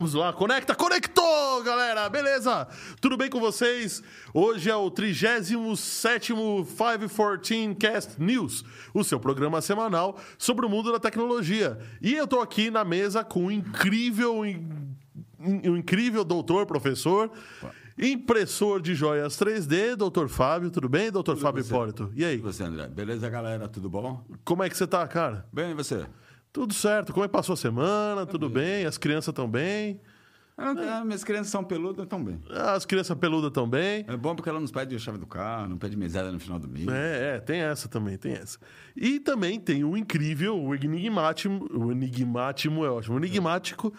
Vamos lá, conecta, conectou, galera, beleza? Tudo bem com vocês? Hoje é o 37º 514 Cast News, o seu programa semanal sobre o mundo da tecnologia. E eu tô aqui na mesa com um incrível, um incrível doutor, professor, impressor de joias 3D, doutor Fábio. Tudo bem, doutor Tudo Fábio você. Hipólito? E aí? E você, André? Beleza, galera? Tudo bom? Como é que você tá, cara? Bem, e você? Tudo certo. Como é que passou a semana? Tudo bem? As crianças estão bem? Ah, ah, minhas crianças são peludas, estão bem. As crianças peludas bem? É bom porque ela nos pede a chave do carro, não pede mesada no final do mês. É, é, tem essa também, tem essa. E também tem o incrível, o enigmático, o enigmático é ótimo, o enigmático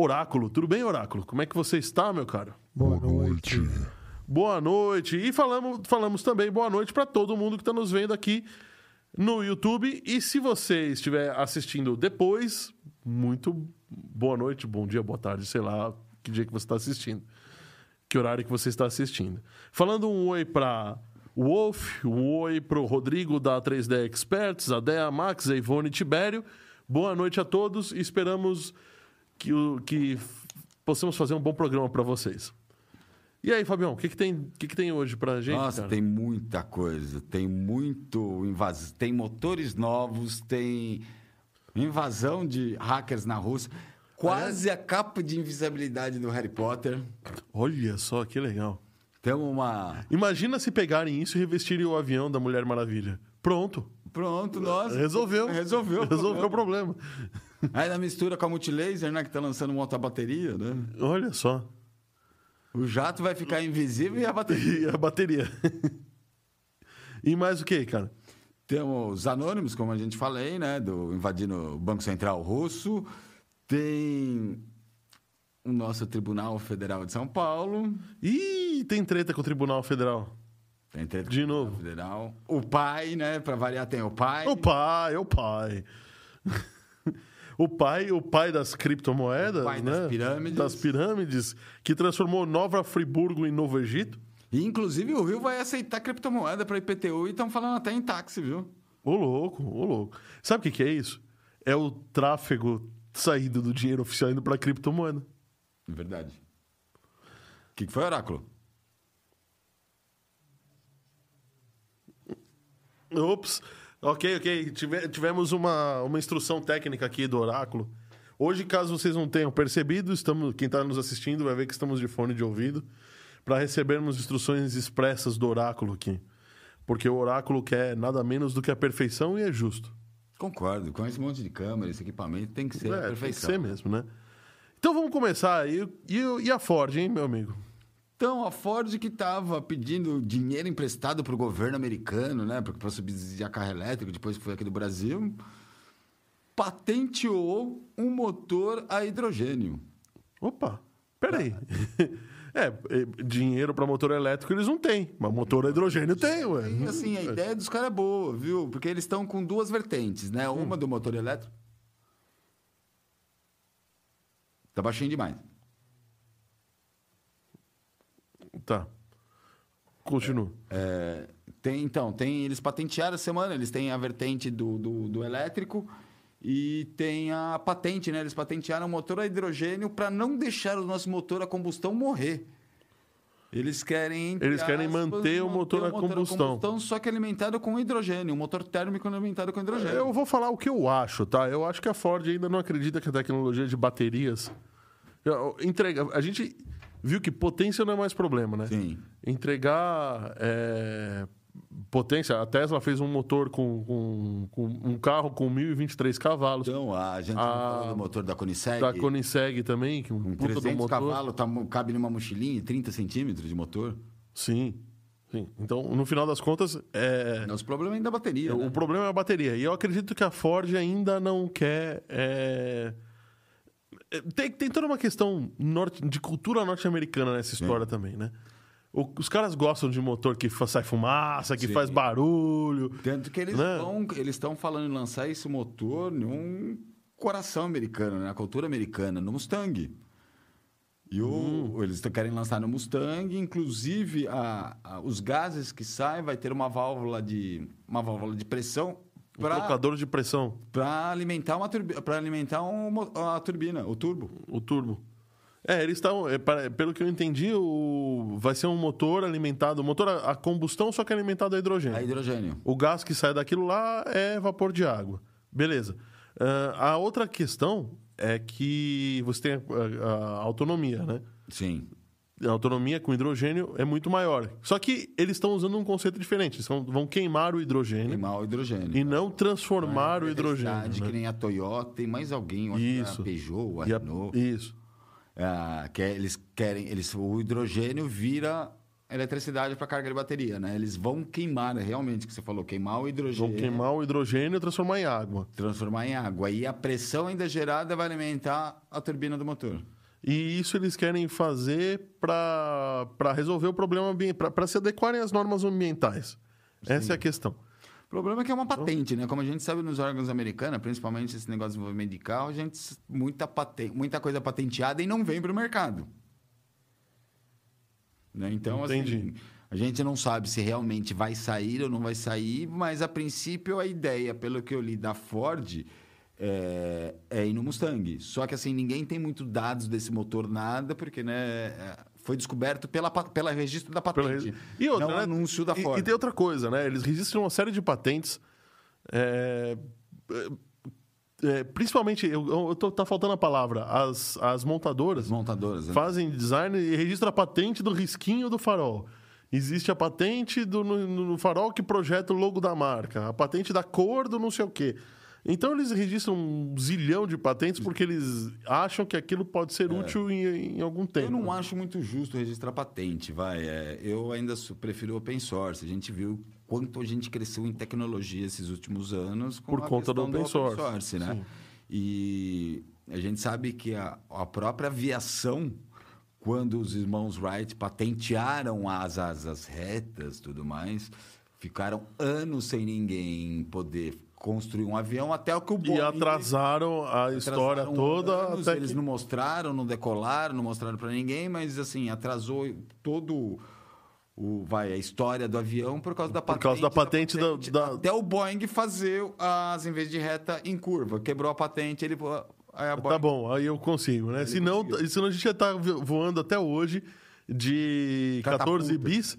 Oráculo. Tudo bem, Oráculo? Como é que você está, meu caro? Boa noite. Boa noite. E falamos, falamos também boa noite para todo mundo que está nos vendo aqui no YouTube. E se você estiver assistindo depois, muito boa noite, bom dia, boa tarde, sei lá que dia que você está assistindo. Que horário que você está assistindo. Falando um oi para o Wolf, um oi para o Rodrigo da 3D Experts, a Dea, Max, a Ivone Tibério. Boa noite a todos e esperamos que, que possamos fazer um bom programa para vocês. E aí, Fabião, o que, que, tem, o que, que tem hoje pra gente? Nossa, cara? tem muita coisa. Tem muito invasão. Tem motores novos, tem invasão de hackers na Rússia. Quase a capa de invisibilidade do Harry Potter. Olha só que legal. Temos uma. Imagina se pegarem isso e revestirem o avião da Mulher Maravilha. Pronto. Pronto, nossa. Resolveu. Resolveu. Resolveu o problema. problema. Aí na mistura com a Multilaser, né? Que tá lançando uma outra bateria, né? Olha só. O jato vai ficar invisível e a bateria. E a bateria. e mais o que, cara? Temos anônimos, como a gente falei, né? Do invadindo o Banco Central Russo. Tem o nosso Tribunal Federal de São Paulo. Ih, tem treta com o Tribunal Federal. Tem treta com De o Tribunal novo. Federal. O pai, né? Pra variar, tem o pai. O pai, o pai. O pai, o pai das criptomoedas, O pai né? das pirâmides. Das pirâmides, que transformou Nova Friburgo em Novo Egito. E, inclusive, o Rio vai aceitar criptomoeda para IPTU e estão falando até em táxi, viu? Ô louco, ô louco. Sabe o que, que é isso? É o tráfego saído do dinheiro oficial indo para criptomoeda. Verdade. O que, que foi, Oráculo? Ops. Ok, ok. Tive- tivemos uma, uma instrução técnica aqui do Oráculo. Hoje, caso vocês não tenham percebido, estamos, quem está nos assistindo vai ver que estamos de fone de ouvido para recebermos instruções expressas do Oráculo aqui. Porque o Oráculo quer nada menos do que a perfeição e é justo. Concordo. Com esse monte de câmera, esse equipamento, tem que ser a É, tem que perfeição. ser mesmo, né? Então vamos começar aí. E, e a Ford, hein, meu amigo? Então, a Ford que estava pedindo dinheiro emprestado para o governo americano, né, para subsidiar carro elétrico, depois que foi aqui do Brasil, patenteou um motor a hidrogênio. Opa, peraí. É, é, dinheiro para motor elétrico eles não têm, mas motor a hidrogênio tem, ué. E assim, a ideia dos caras é boa, viu? Porque eles estão com duas vertentes, né? Uma do motor elétrico. Tá baixinho demais. Tá. Continua. É, tem, então, tem, eles patentearam essa semana, eles têm a vertente do, do, do elétrico e tem a patente, né? Eles patentearam o motor a hidrogênio para não deixar o nosso motor a combustão morrer. Eles querem. Eles querem manter o motor a combustão. Só que alimentado com hidrogênio, um motor térmico alimentado com hidrogênio. Eu vou falar o que eu acho, tá? Eu acho que a Ford ainda não acredita que a tecnologia de baterias. Entrega, a gente viu que potência não é mais problema, né? Sim. Entregar é, potência. A Tesla fez um motor com, com- com um carro com 1.023 cavalos. Então, a gente A- falou do motor da Koenigsegg. Da Koenigsegg também, que um Com puta do 300 motor. cavalos, tá, cabe numa mochilinha, 30 centímetros de motor. Sim, sim. Então, no final das contas, é, Nosso problema é ainda a bateria, o né? problema é a bateria. E eu acredito que a Ford ainda não quer. é, é, Tem, tem toda uma questão norte- de cultura norte-americana nessa história também, né? O- os caras gostam de motor que sai fumaça, que Sim. faz barulho. Tanto que eles Né? estão eles estão falando em lançar esse motor num coração americano, né? na cultura americana, no Mustang. E o, eles querem lançar no Mustang, inclusive a, a- os gases que saem vai ter uma válvula de uma válvula de pressão Um trocador de pressão, para alimentar uma para alimentar um mo- a turbina, o turbo. o turbo. É, eles estão. é, pelo que eu entendi, o, vai ser um motor alimentado. Motor a, a combustão, só que alimentado a hidrogênio. A hidrogênio. O gás que sai daquilo lá é vapor de água. Beleza. Ah, a outra questão é que você tem a, a- a autonomia, né? Sim. A autonomia com hidrogênio é muito maior. Só que eles estão usando um conceito diferente. Eles vão- vão queimar o hidrogênio Queimar o hidrogênio. e não transformar o Eletricidade, hidrogênio. que né? nem a Toyota, tem mais alguém, que é Isso. a Peugeot, a E Renault. Isso. Ah, que é- eles querem, eles, o hidrogênio vira eletricidade para carga de bateria, né? Eles vão queimar, né? realmente, que você falou, queimar o Vão hidrogênio, queimar o hidrogênio e transformar em água. transformar em água. E a pressão ainda gerada vai alimentar a turbina do motor. E isso eles querem fazer para resolver o problema ambiental, para se adequarem às normas ambientais. Essa é a questão. O problema é que é uma patente, né? Como a gente sabe nos órgãos americanos, principalmente esse negócio de desenvolvimento de carro, a gente muita paten- muita coisa patenteada e não vem para o mercado. Né? Então, Entendi. assim, a gente não sabe se realmente vai sair ou não vai sair, mas a princípio a ideia, pelo que eu li da Ford, é, é ir no Mustang. Só que assim, ninguém tem muito dados desse motor, nada, porque né, é, foi descoberto pela, pela registro da patente. E outra, não né? anúncio da E- Ford. E, tem outra coisa, né? Eles registram uma série de patentes. é, é, é, principalmente, eu, eu tô, tá faltando a palavra. As, as montadoras As montadoras. né? fazem design e registram a patente do risquinho do farol. Existe a patente do, no, no farol que projeta o logo da marca, a patente da cor do não sei o quê. Então eles registram um zilhão de patentes porque eles acham que aquilo pode ser útil em, em algum tempo. Eu não acho muito justo registrar patente, vai. É, eu ainda prefiro open source. A gente viu quanto a gente cresceu em tecnologia esses últimos anos com Por conta do questão open source, né? sim. E a gente sabe que a, a própria aviação, quando os irmãos Wright patentearam as asas retas tudo mais, ficaram anos sem ninguém poder construir um avião até o que o E Boeing atrasaram a história Atrasaram toda anos, até eles que... não mostraram, não decolaram, não mostraram para ninguém, mas assim, atrasou todo o vai a história do avião por causa da Por patente. causa da patente da- da- Até o Boeing fazer as em vez de reta em curva, quebrou a patente, ele aí a Boeing Tá bom, aí eu consigo, né? Senão, senão a gente já tá voando até hoje de 14 Catapulta. bis,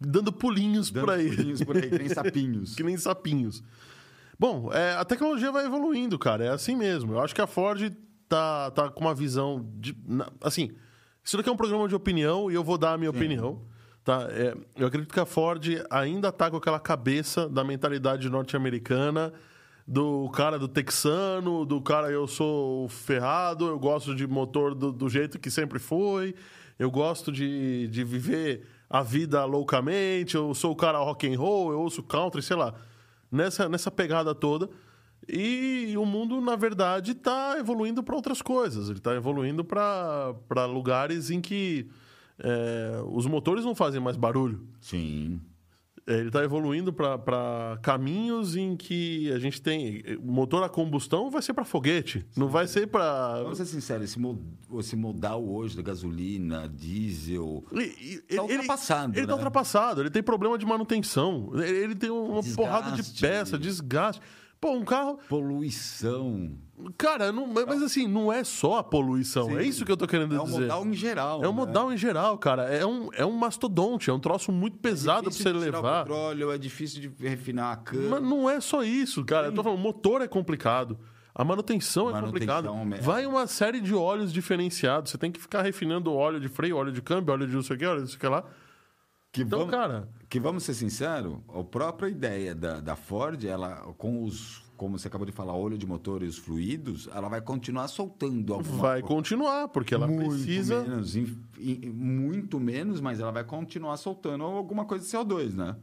dando pulinhos dando por aí. pulinhos por aí, que nem sapinhos. que nem sapinhos. Bom, é, a tecnologia vai evoluindo, cara. É assim mesmo. Eu acho que a Ford tá, tá com uma visão de. assim, isso daqui é um programa de opinião e eu vou dar a minha opinião. Tá? É, eu acredito que a Ford ainda tá com aquela cabeça da mentalidade norte-americana, do cara do texano, do cara eu sou ferrado, eu gosto de motor do, do jeito que sempre foi, eu gosto de, de viver a vida loucamente, eu sou o cara rock and roll, eu ouço country, sei lá. Nessa, nessa pegada toda. E o mundo, na verdade, está evoluindo para outras coisas. Ele está evoluindo para lugares em que é, os motores não fazem mais barulho. Sim. É, Ele está evoluindo para caminhos em que a gente tem. O motor a combustão vai ser para foguete, não vai ser para. Vamos ser sinceros, esse, mo- esse modal hoje da gasolina, diesel, Tá ultrapassado, Ele está né? ultrapassado, ele tem problema de manutenção, ele ele tem uma Desgaste. porrada de peça, desgaste. Pô, um carro. poluição. Cara, não- mas assim, não é só a poluição, Sim. é isso que eu tô querendo É um dizer. modal em geral. É um né? modal em geral, cara. É um, é um mastodonte, é um troço muito pesado pra difícil você de levar. petróleo, é difícil de refinar a cana. Mas não é só isso, cara. Eu tô falando, o motor é complicado. A manutenção é Manutenção complicada. é- Vai uma série de óleos diferenciados. Você tem que ficar refinando óleo de freio, óleo de câmbio, óleo de não sei o que, óleo de não sei o que lá. Que Então, vamos, cara, que vamos ser sinceros, a própria ideia da, da Ford, ela com os, como você acabou de falar, óleo de motor e os fluidos, ela vai continuar soltando alguma vai coisa. continuar, porque ela muito precisa. menos, in- in- muito menos, mas ela vai continuar soltando alguma coisa de CO2, né?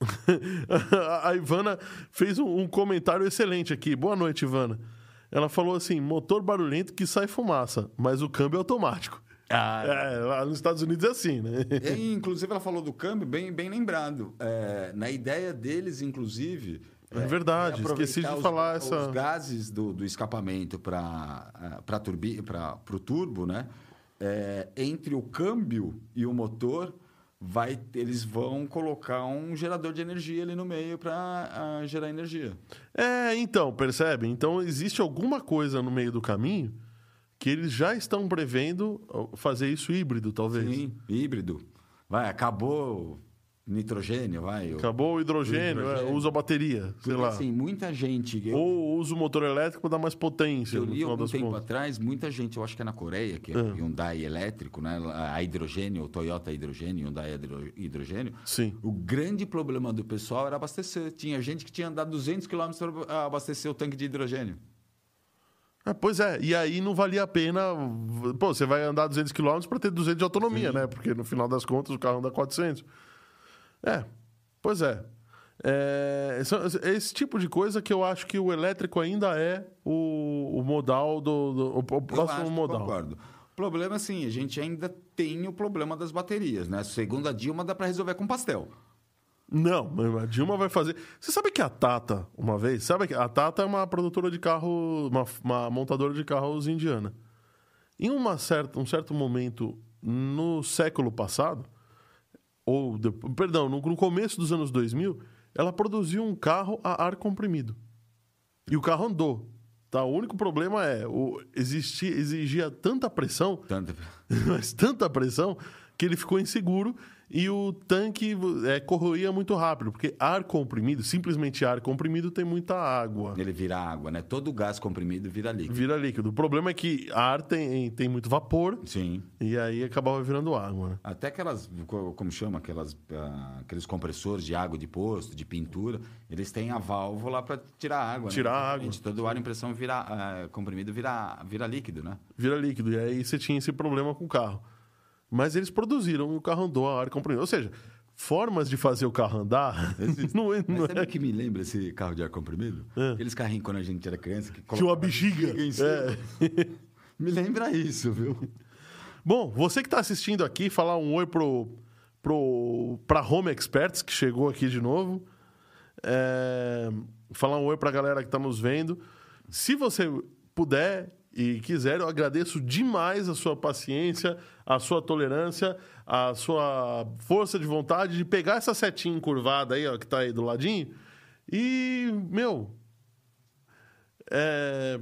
a Ivana fez um, um comentário excelente aqui. Boa noite, Ivana. Ela falou assim: motor barulhento que sai fumaça, mas o câmbio é automático. É, lá nos Estados Unidos é assim, né? E, inclusive, ela falou do câmbio, bem, bem lembrado. É, na ideia deles, inclusive. É verdade, aproveitar esqueci de os- falar essa- Os gases do, do escapamento para o turbo, né? é, entre o câmbio e o motor, vai, eles vão colocar um gerador de energia ali no meio para gerar energia. É, então, percebe? Então existe alguma coisa no meio do caminho que eles já estão prevendo fazer isso híbrido, talvez. Sim, híbrido. Vai, acabou nitrogênio, vai. Acabou o hidrogênio, o hidrogênio. É, usa a bateria, sei lá. Assim, muita gente... Eu... Ou usa o motor elétrico para dar mais potência, Eu li algum tempo contas. atrás, muita gente, eu acho que é na Coreia, que é ah. Hyundai elétrico, né? a hidrogênio, o Toyota hidrogênio, Hyundai hidrogênio. Sim. O grande problema do pessoal era abastecer. Tinha gente que tinha andado 200 km para abastecer o tanque de hidrogênio. É, pois é, e aí não valia a pena. Pô, você vai andar 200 km para ter 200 de autonomia, Sim. né? Porque no final das contas o carro anda 400. É, pois é. é esse, tipo de coisa que eu acho que o elétrico ainda é o, o modal do, do o, o próximo modal. Concordo. O problema, assim, a gente ainda tem o problema das baterias, né? Segundo a Dilma, dá para resolver com pastel. Não, a Dilma vai fazer. Você sabe que a Tata, uma vez, sabe que a Tata é uma produtora de carro, uma, uma montadora de carros indiana. Em uma certa, um certo momento no século passado, ou de, perdão, no, no, começo dos anos 2000, ela produziu um carro a ar comprimido. E o carro andou. Tá? O único problema é o existia, exigia tanta pressão, tanta. mas tanta pressão que ele ficou inseguro e o tanque é, corroía muito rápido, porque ar comprimido, simplesmente ar comprimido, tem muita água. Ele vira água, né? Todo gás comprimido vira líquido. Vira líquido. O problema é que ar tem, tem muito vapor. Sim. E aí acabava virando água. Né? Até aquelas, como chama, aquelas, uh, aqueles compressores de água de posto, de pintura, eles têm a válvula para tirar água. Tirar né? água. Todo o ar impressão vira, uh, comprimido vira, vira líquido, né? Vira líquido. E aí você tinha esse problema com o carro. Mas eles produziram o carro andou a ar comprimido. Ou seja, formas de fazer o carro andar. não, é, não sabe o é... que me lembra esse carro de ar comprimido? É. Aqueles carrinhos quando a gente era criança que Tinha uma bexiga. É. me lembra isso, viu? Bom, você que está assistindo aqui, falar um oi pro, pro, pra Home Experts, que chegou aqui de novo. É, falar um oi para a galera que está nos vendo. Se você puder e quiser, eu agradeço demais a sua paciência, a sua tolerância, a sua força de vontade de pegar essa setinha encurvada aí, ó, que está aí do ladinho, e, meu, é,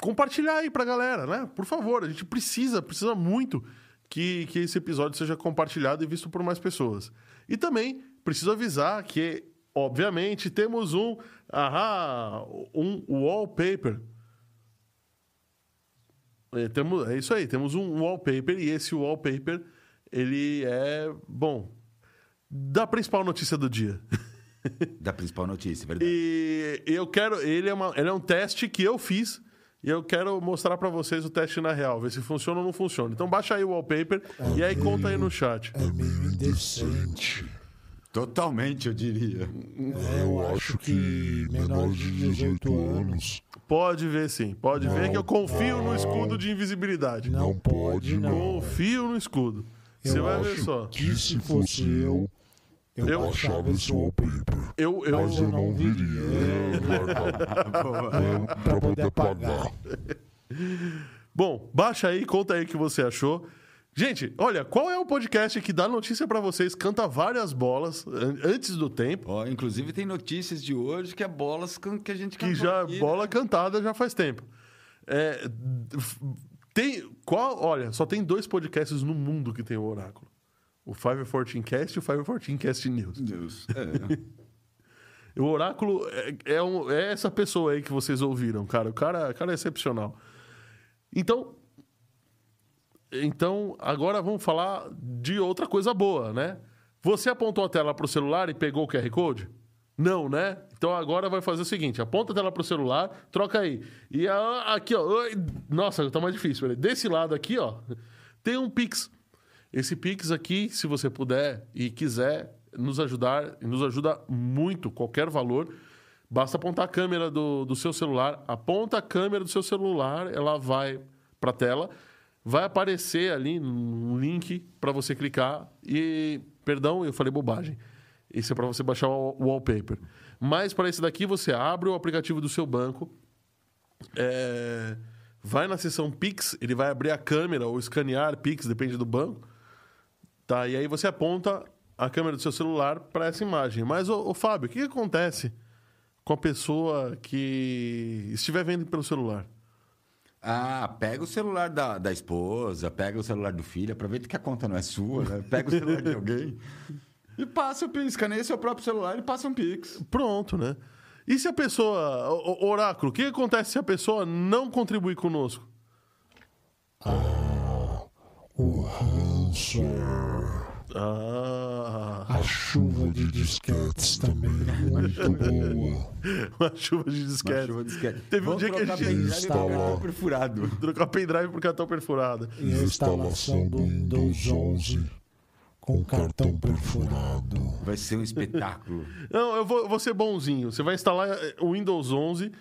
compartilhar aí pra galera, né? Por favor, a gente precisa, precisa muito que, que esse episódio seja compartilhado e visto por mais pessoas. E também preciso avisar que, obviamente, temos um, ahá, um wallpaper é, temos, é isso aí, temos um wallpaper e esse wallpaper ele é, bom, da principal notícia do dia. Da principal notícia, verdade. E eu quero, ele é, uma, ele é um teste que eu fiz e eu quero mostrar para vocês o teste na real, ver se funciona ou não funciona. Então baixa aí o wallpaper é e aí meio, conta aí no chat. É meio indecente. Totalmente, eu diria. É, eu acho que menores de 18 anos. Pode ver sim, pode não ver que eu confio no escudo de invisibilidade. Não pode, não. Confio no escudo. Você vai ver só. Que se fosse eu, eu, eu achava esse wallpaper. Eu, eu... Mas eu não viria. pra poder pagar. Bom, baixa aí, conta aí o que você achou. Gente, olha, qual é o podcast que dá notícia para vocês, canta várias bolas antes do tempo? Ó, inclusive tem notícias de hoje que é bolas que a gente Que já aqui, bola né? cantada já faz tempo. É, tem qual, olha, só tem dois podcasts no mundo que tem o oráculo. O 514 Cast e o 514 Cast News. News. É. o oráculo é, é, um, é, essa pessoa aí que vocês ouviram, cara. O cara, o cara é excepcional. Então, então, agora vamos falar de outra coisa boa, né? Você apontou a tela para o celular e pegou o QR Code? Não, né? Então agora vai fazer o seguinte: aponta a tela para o celular, troca aí. E a, aqui, ó. Nossa, tá mais difícil. Desse lado aqui, ó, tem um Pix. Esse Pix aqui, se você puder e quiser nos ajudar, nos ajuda muito, qualquer valor. Basta apontar a câmera do, do seu celular, aponta a câmera do seu celular, ela vai para a tela vai aparecer ali um link para você clicar e perdão, eu falei bobagem. Esse é para você baixar o wallpaper. Mas para esse daqui você abre o aplicativo do seu banco, é, vai na seção Pix, ele vai abrir a câmera ou escanear Pix, depende do banco. Tá, e aí você aponta a câmera do seu celular para essa imagem. Mas, ô Fábio, o que, que acontece com a pessoa que estiver vendo pelo celular? Ah, pega o celular da, da esposa, pega o celular do filho, aproveita que a conta não é sua, né? Pega o celular de alguém e passa o Pix. Escaneia seu próprio celular e passa um Pix. Pronto, né? E se a pessoa. o- o- Oráculo, o que acontece se a pessoa não contribuir conosco? O Hanser. Ah, A chuva de disquetes também é muito boa. uma chuva de Uma disquete. chuva de disquete. Teve um Vamos dia que a gente instalou. cartão perfurado. Trocar pendrive por cartão perfurado. E a instalação do Windows 11 com cartão perfurado. Vai ser um espetáculo. Não, eu vou, eu vou ser bonzinho. Você vai instalar eh, o Windows 11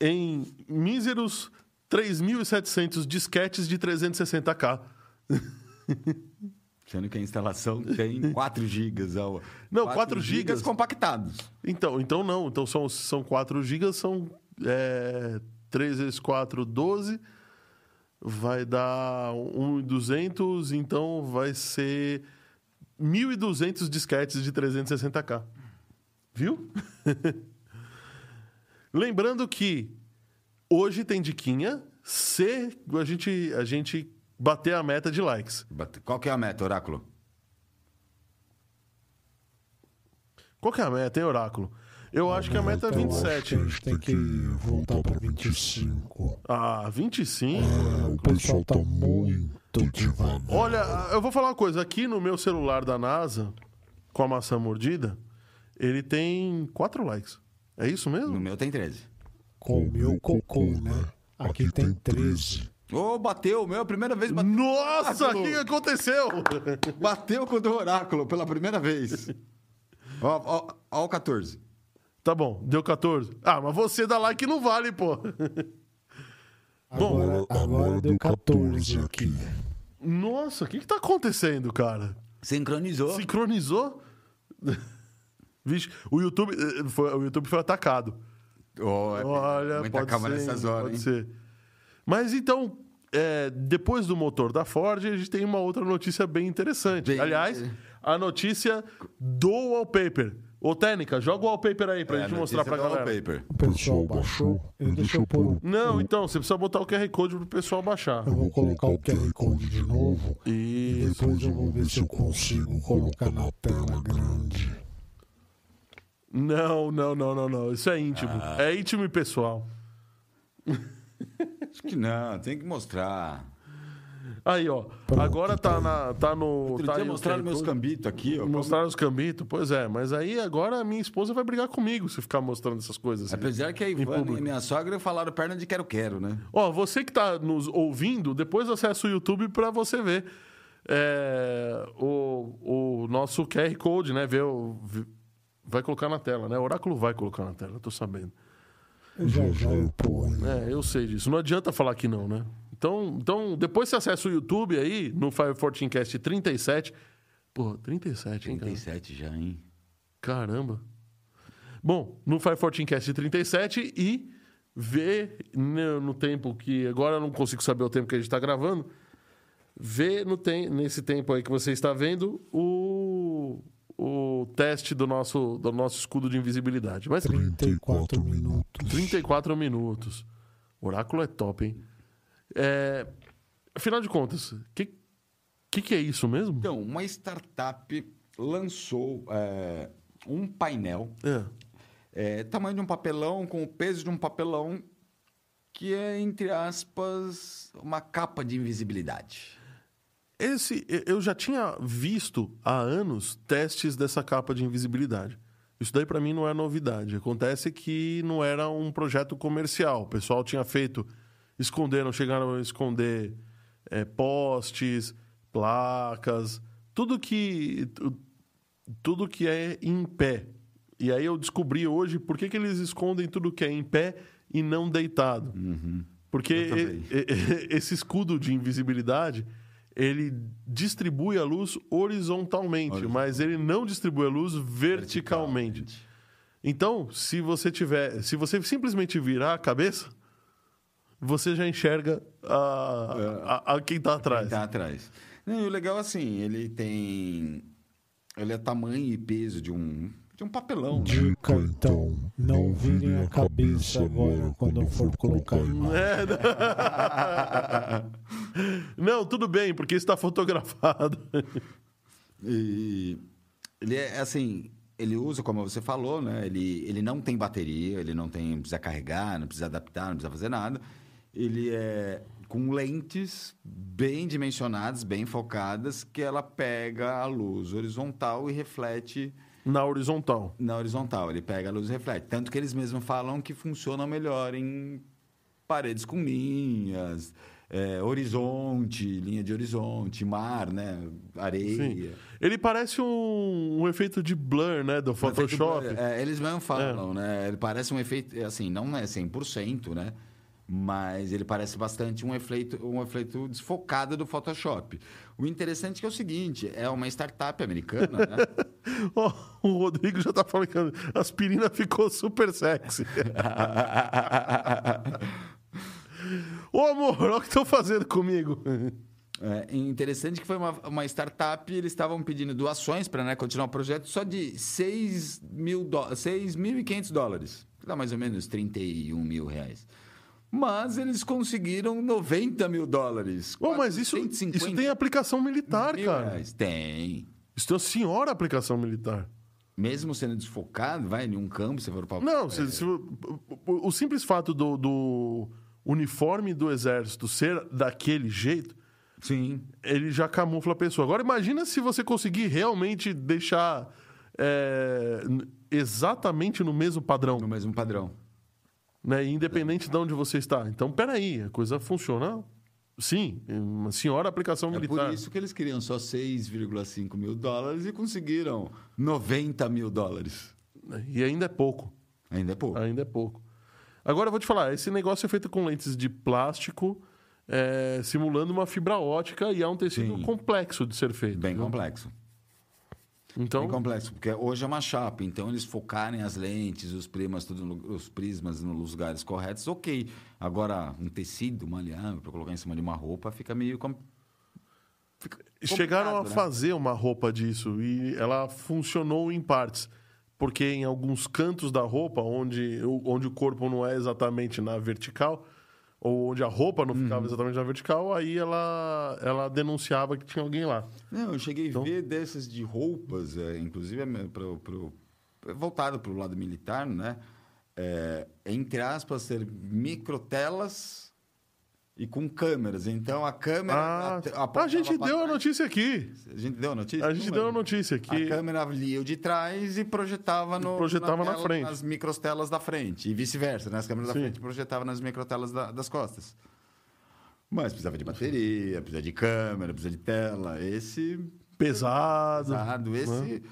em míseros 3.700 disquetes de 360k. Sendo que a instalação tem 4 gigas. Não, 4 gigas? compactados. Então, então não. Então são, são 4 GB, são é, 3 vezes 4, 12. Vai dar 1.200, então vai ser 1.200 disquetes de 360k. Viu? Lembrando que hoje tem diquinha se a gente, a gente bater a meta de likes. Qual que é a meta, Oráculo? Qual que é a meta, hein, Oráculo? Eu acho que a meta é Então, acho 27. que a gente tem que voltar para 25. Ah, 25? É, o pessoal tá muito devagar. Olha, eu vou falar uma coisa. Aqui no meu celular da NASA, com a maçã mordida, ele tem 4 likes. É isso No mesmo? meu tem 13. Com o meu cocô, né? Aqui tem 13. Ô, bateu. O meu é a primeira vez bateu. Nossa, o que aconteceu? Bateu com o Oráculo pela primeira vez. Ó, ó, ó o 14. Tá bom, deu 14. Ah, mas você dá like não vale, pô. Bom, Agora, agora deu 14 aqui. Nossa, o que que tá acontecendo, cara? Sincronizou. Sincronizou? Vixe, o YouTube, eh, foi, o YouTube foi atacado. É- Olha, muita pode calma ser, nessas horas, pode hein? ser. Mas então, é, depois do motor da Ford, a gente tem uma outra notícia bem interessante. Bem- Aliás, a notícia do wallpaper. Ô, Técnica, joga o wallpaper aí pra É, gente mostrar pra galera. wallpaper. O pessoal baixou. Deixa eu pôr. o- Não, então, você precisa botar o QR Code pro pessoal baixar. Eu vou colocar o QR Code de novo. E depois eu vou ver se eu consigo colocar na tela grande. Não, não, não, não, não. Isso é íntimo. Ah. É íntimo e pessoal. Acho que não, tem que mostrar. Aí, ó. Agora tá, na, tá no. Outro tá dia mostraram meus cambitos aqui, ó. Mostraram os cambitos, pois é. Mas aí agora a minha esposa vai brigar comigo se ficar mostrando essas coisas. assim. Apesar que a Ivana e minha sogra falaram perna de quero-quero, né? Ó, você que tá nos ouvindo, depois acessa o YouTube pra você ver é, o, o nosso QR Code, né? Ver o, vai colocar na tela, né? O Oráculo vai colocar na tela, eu tô sabendo. Já já eu ponho. É, eu sei disso. Não adianta falar que não, né? Então, então depois você acessa o YouTube aí, no 514cast 37. Pô, 37, hein, cara? 37 já, hein? Caramba. Bom, no 514cast 37 e vê no, no tempo que. Agora eu não consigo saber o tempo que a gente está gravando. Vê no tem, nesse tempo aí que você está vendo o, o teste do nosso, do nosso escudo de invisibilidade. Mas 34 minutos. 34 minutos. Oráculo é top, hein? É, afinal de contas, o que, que, que é isso mesmo? Então, uma startup lançou é, um painel, É. é, tamanho de um papelão, com o peso de um papelão, que é, entre aspas, uma capa de invisibilidade. Esse, eu já tinha visto há anos testes dessa capa de invisibilidade. Isso daí para mim não é novidade. Acontece que não era um projeto comercial. O pessoal tinha feito, esconderam, chegaram a esconder é, postes, placas, tudo que tu- tudo que é em pé. E aí eu descobri hoje por que, que eles escondem tudo que é em pé e não deitado. Porque Eu também. e- e- esse escudo de invisibilidade, ele distribui a luz horizontalmente, Horizontal. mas ele não distribui a luz verticalmente. Então, se você tiver, se você simplesmente virar a cabeça, você já enxerga a, a, a quem tá atrás. Quem tá atrás. Não, e o legal, assim, ele tem... Ele é tamanho e peso de um, de um papelão, né? Dica então, não virem a cabeça agora quando for colocar. É, não, tudo bem, porque está fotografado. E ele é assim, ele usa, como você falou, né? Ele, ele não tem bateria, ele não tem, não precisa carregar, não precisa adaptar, não precisa fazer nada. Ele é com lentes bem dimensionadas, bem focadas, que ela pega a luz horizontal e reflete Na horizontal. na horizontal. Ele pega a luz e reflete. Tanto que eles mesmos falam que funciona melhor em paredes com linhas, é, horizonte, linha de horizonte, mar, né? Areia. Sim. Ele parece um, um efeito de blur, né? Do Photoshop. É, eles mesmo falam, né? Ele parece um efeito, assim, não é 100%, né? Mas ele parece bastante um efeito, um efeito desfocado do Photoshop. O interessante é que é o seguinte, é uma startup americana, né? Ó, o Rodrigo já tá falando que a aspirina ficou super sexy. Ô amor, olha o que estão fazendo comigo. É interessante que foi uma, uma startup eles estavam pedindo doações para né, continuar o projeto só de 6 mil dó- 6.500 dólares. Que dá mais ou menos 31 mil reais. Mas eles conseguiram 90 mil dólares. Ô, mas isso, 450 isso tem aplicação militar, mil cara. reais. Tem. Isso tem uma senhora aplicação militar. Mesmo sendo desfocado, vai em um campo, você for para Não, se- se- o, simples fato do, do uniforme do exército ser daquele jeito, Sim. ele já camufla a pessoa. Agora, imagina se você conseguir realmente deixar é, exatamente no mesmo padrão, No mesmo padrão. né? Independente de onde você está. Então, peraí, a coisa funciona. Sim, uma senhora aplicação É militar. por isso que eles queriam só 6,5 mil dólares e conseguiram 90 mil dólares. E ainda é pouco. Ainda é pouco. Ainda é pouco. Agora eu vou te falar, esse negócio é feito com lentes de plástico, é, simulando uma fibra ótica e é um tecido Sim. complexo de ser feito. Bem complexo. Então, Bem complexo, porque hoje é uma chapa, então eles focarem as lentes, os prismas, tudo no- os prismas nos lugares corretos, ok. Agora, um tecido maleável para colocar em cima de uma roupa fica meio. com- fica chegaram a né? fazer uma roupa disso e ela funcionou em partes. Porque em alguns cantos da roupa, onde, onde o corpo não é exatamente na vertical, ou onde a roupa não Uhum. ficava exatamente na vertical, aí ela, ela denunciava que tinha alguém lá. Não, eu cheguei Então- a ver desses de roupas, é, inclusive é, pro, pro- voltado para o lado militar, né? É, entre aspas, ser microtelas e com câmeras. Então a câmera. Ah, ap- a apontava gente deu a notícia aqui. A gente deu a notícia? A gente Não deu a lembro. notícia aqui. A câmera lia o de trás e projetava no Projetava na tela- frente. nas microtelas da frente e vice-versa, né? As câmeras Sim. da frente projetavam nas microtelas da- das costas. Mas precisava de bateria, precisa de câmera, precisa de tela. Esse Pesado. pesado, esse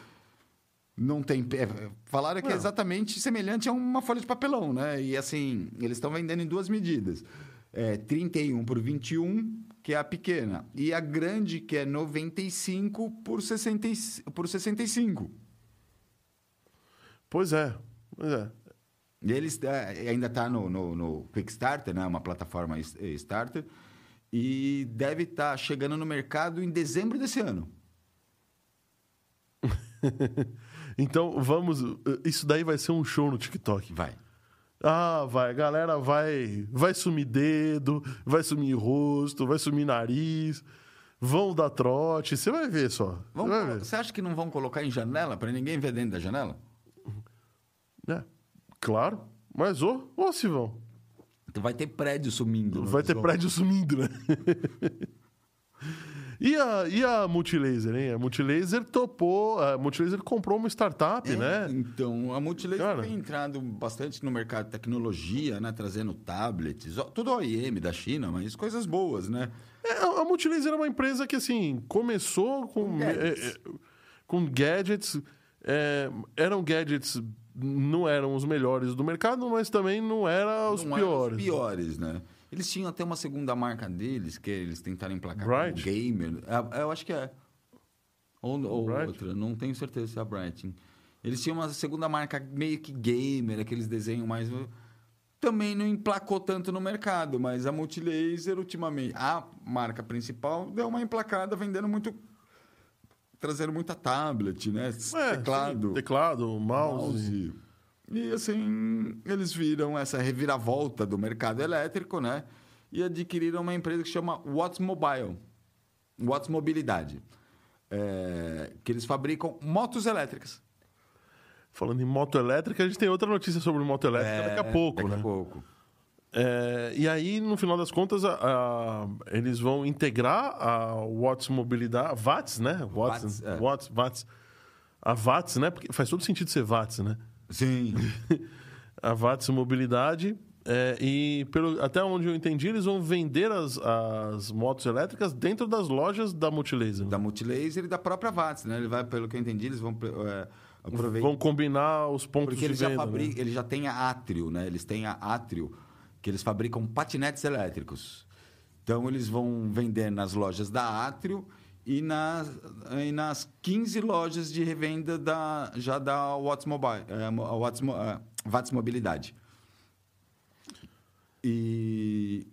não tem pe- é, falaram que é Não. exatamente semelhante a uma folha de papelão, né? E assim, eles estão vendendo em duas medidas. É 31 por 21, que é a pequena, e a grande que é 95 por 60 e- por 65. Pois é. Pois é. E eles é, ainda está no, no, no Quickstarter, né? Uma plataforma eh, starter. E deve estar chegando no mercado em dezembro desse ano. Então vamos. Isso daí vai ser um show no TikTok. Vai. Ah, vai. A galera vai. Vai sumir dedo, vai sumir rosto, vai sumir nariz. Vão dar trote. Você vai ver só. Você vai colo- ver. Você acha que não vão colocar em janela para ninguém ver dentro da janela? É, claro. Mas ô, ô, se vão. Vai ter prédio sumindo. Vai ter prédio sumindo, né? e, a, e a Multilaser, hein? A Multilaser topou. A Multilaser comprou uma startup, É, né? Então, a Multilaser Cara. tem entrado bastante no mercado de tecnologia, né? Trazendo tablets, tudo OEM da China, mas coisas boas, né? É, a Multilaser é uma empresa que, assim, começou com, Com gadgets. é, é, com gadgets. é, eram gadgets, não eram os melhores do mercado, mas também não eram os Não eram piores. Os piores, né? Eles tinham até uma segunda marca deles, que eles tentaram emplacar Bright? como gamer. Ah, Eu acho que é. Ou, ou outra, não tenho certeza se é a Bright. Eles tinham uma segunda marca meio que gamer, aqueles desenhos mais... também não emplacou tanto no mercado, mas a Multilaser, ultimamente, a marca principal, deu uma emplacada vendendo muito. trazendo muita tablet, né? É, Teclado. teclado, mouse. mouse. E assim, eles viram essa reviravolta do mercado elétrico, né? E adquiriram uma empresa que chama Watts Mobile. Watts Mobilidade. É, que eles fabricam motos elétricas. Falando em moto elétrica, a gente tem outra notícia sobre moto elétrica daqui a pouco, É, daqui né? a pouco. É, e aí, no final das contas, a- a- eles vão integrar a Watts Mobilidade, Watts, né? Watts, Watts, é. Watts, Watts. A Watts, né? Porque faz todo sentido ser Watts, né? Sim. a Watts Mobilidade. é, e pelo, até onde eu entendi, eles vão vender as, as motos elétricas dentro das lojas da Multilaser. da Multilaser e da própria Watts, né? Ele vai, pelo que eu entendi, eles vão é, aproveitar. Vão combinar os pontos Porque de venda. fabri... né? eles já têm a Atrio, né? Eles têm a Atrio, que eles fabricam patinetes elétricos. Então, eles vão vender nas lojas da Atrio e nas, e nas 15 lojas de revenda da, já da Watts Mobile, é, Watts, é, Watts Mobilidade. E,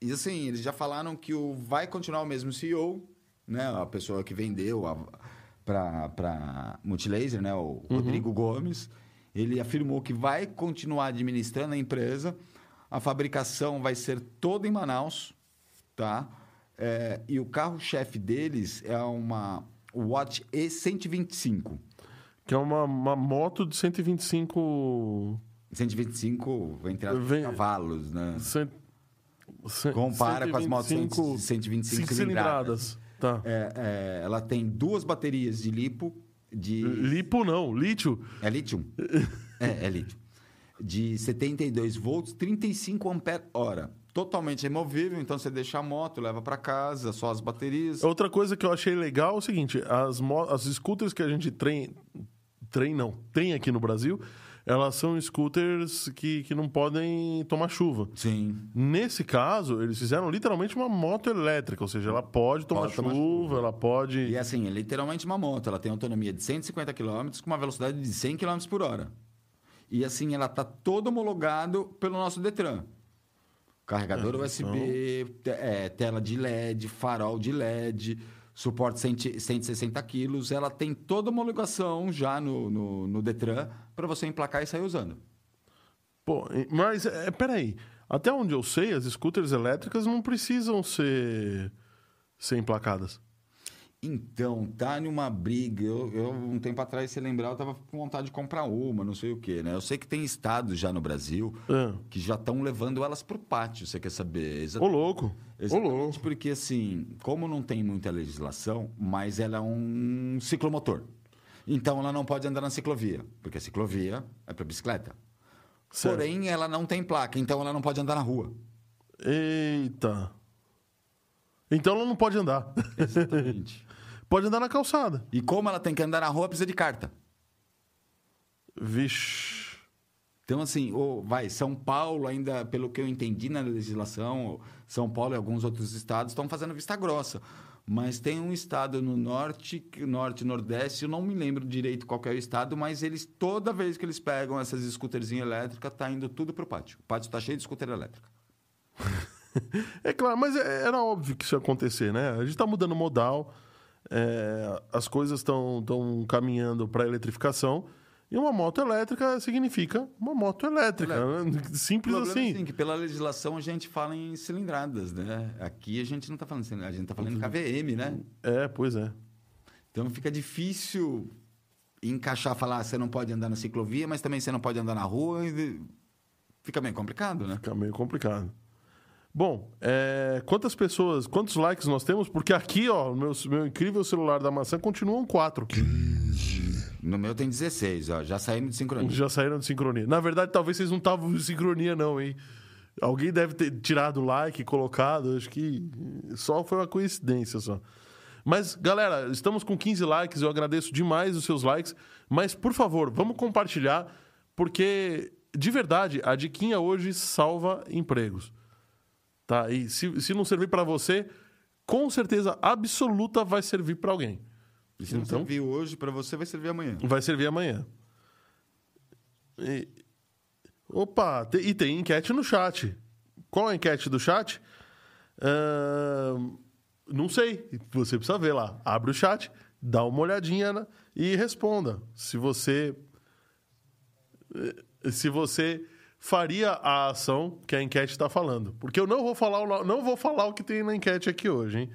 e assim, eles já falaram que o, vai continuar o mesmo CEO, né? A pessoa que vendeu para Multilaser, né? O Rodrigo Gomes. Ele afirmou que vai continuar administrando a empresa. A fabricação vai ser toda em Manaus, tá? É, e o carro-chefe deles é uma Watch E125. Que é uma, uma moto de 125... 125, vai entrar Vem- cavalos, né? cent- cent- Compara com as motos 125 125 cinco cilindradas. Tá. É, é, ela tem duas baterias de lipo, de... Lipo não, lítio. É lítio? é, é lítio. De 72 volts, 35 ampere hora. Totalmente removível, então você deixa a moto, leva para casa, só as baterias. Outra coisa que eu achei legal é o seguinte: as, as scooters que a gente treina, treina não, tem aqui no Brasil, elas são scooters que, que não podem tomar chuva. Sim. Nesse caso, eles fizeram literalmente uma moto elétrica, ou seja, ela pode tomar, Pode chuva, tomar chuva. ela pode. E assim, é literalmente uma moto. Ela tem autonomia de 150 km com uma velocidade de 100 km por hora. E assim, ela está toda homologado pelo nosso Detran. Carregador É, USB, é, tela de LED, farol de LED, suporte 100 160 quilos. Ela tem toda homologação já no, no, no Detran para você emplacar e sair usando. Pô, mas, é, peraí. Até onde eu sei, as scooters elétricas não precisam ser, ser emplacadas. Então, tá numa briga. Eu, eu, um tempo atrás, se lembrar, eu tava com vontade de comprar uma, não sei o quê, né? Eu sei que tem estados já no Brasil Ah. que já estão levando elas pro pátio, você quer saber? Exa- Ô, louco. Ô, Exatamente louco. porque, assim, como não tem muita legislação, mas ela é um ciclomotor. Então, ela não pode andar na ciclovia, porque a ciclovia é para bicicleta. Certo. Porém, ela não tem placa, então ela não pode andar na rua. Eita. Então ela não pode andar. Exatamente. pode andar na calçada. e como ela tem que andar na rua, precisa de carta. Vixe. Então, assim, ô, vai, São Paulo, ainda, pelo que eu entendi na legislação, São Paulo e alguns outros estados estão fazendo vista grossa. Mas tem um estado no norte, norte e nordeste, eu não me lembro direito qual que é o estado, mas eles, toda vez que eles pegam essas scooterzinhas elétricas, tá indo tudo pro pátio. O pátio tá cheio de scooter elétrica. É claro, mas é- era óbvio que isso ia acontecer, né? A gente está mudando modal, é, as coisas estão caminhando para a eletrificação. E uma moto elétrica significa uma moto elétrica. né? O Simples problema assim. é assim, que pela legislação a gente fala em cilindradas, né? Aqui a gente não tá falando em cilindrada, a gente tá falando em KVM, né? É, pois é. Então fica difícil encaixar, falar, você não pode andar na ciclovia, mas também você não pode andar na rua. Fica meio complicado, né? Fica meio complicado. Bom, é, quantas pessoas, quantos likes nós temos? Porque aqui, ó, meu, meu incrível celular da maçã continuam quatro. No meu tem 16, ó, já saímos de sincronia. Já saíram de sincronia. Na verdade, talvez vocês não estavam em sincronia, não, hein? Alguém deve ter tirado o like, colocado. Acho que só foi uma coincidência só. Mas, galera, estamos com 15 likes. Eu agradeço demais os seus likes. Mas, por favor, vamos compartilhar, porque, de verdade, a diquinha hoje salva empregos. Tá? E se, se não servir para você, com certeza absoluta vai servir para alguém. Se não Então? servir hoje, pra você vai servir amanhã. Vai servir amanhã. E, Opa, e tem enquete no chat. Qual a enquete do chat? Ahn, não sei. Você precisa ver lá. Abre o chat, dá uma olhadinha né, e responda. Se você. eh, Se você faria a ação que a enquete está falando. Porque eu não vou falar o, não vou falar o que tem na enquete aqui hoje, hein?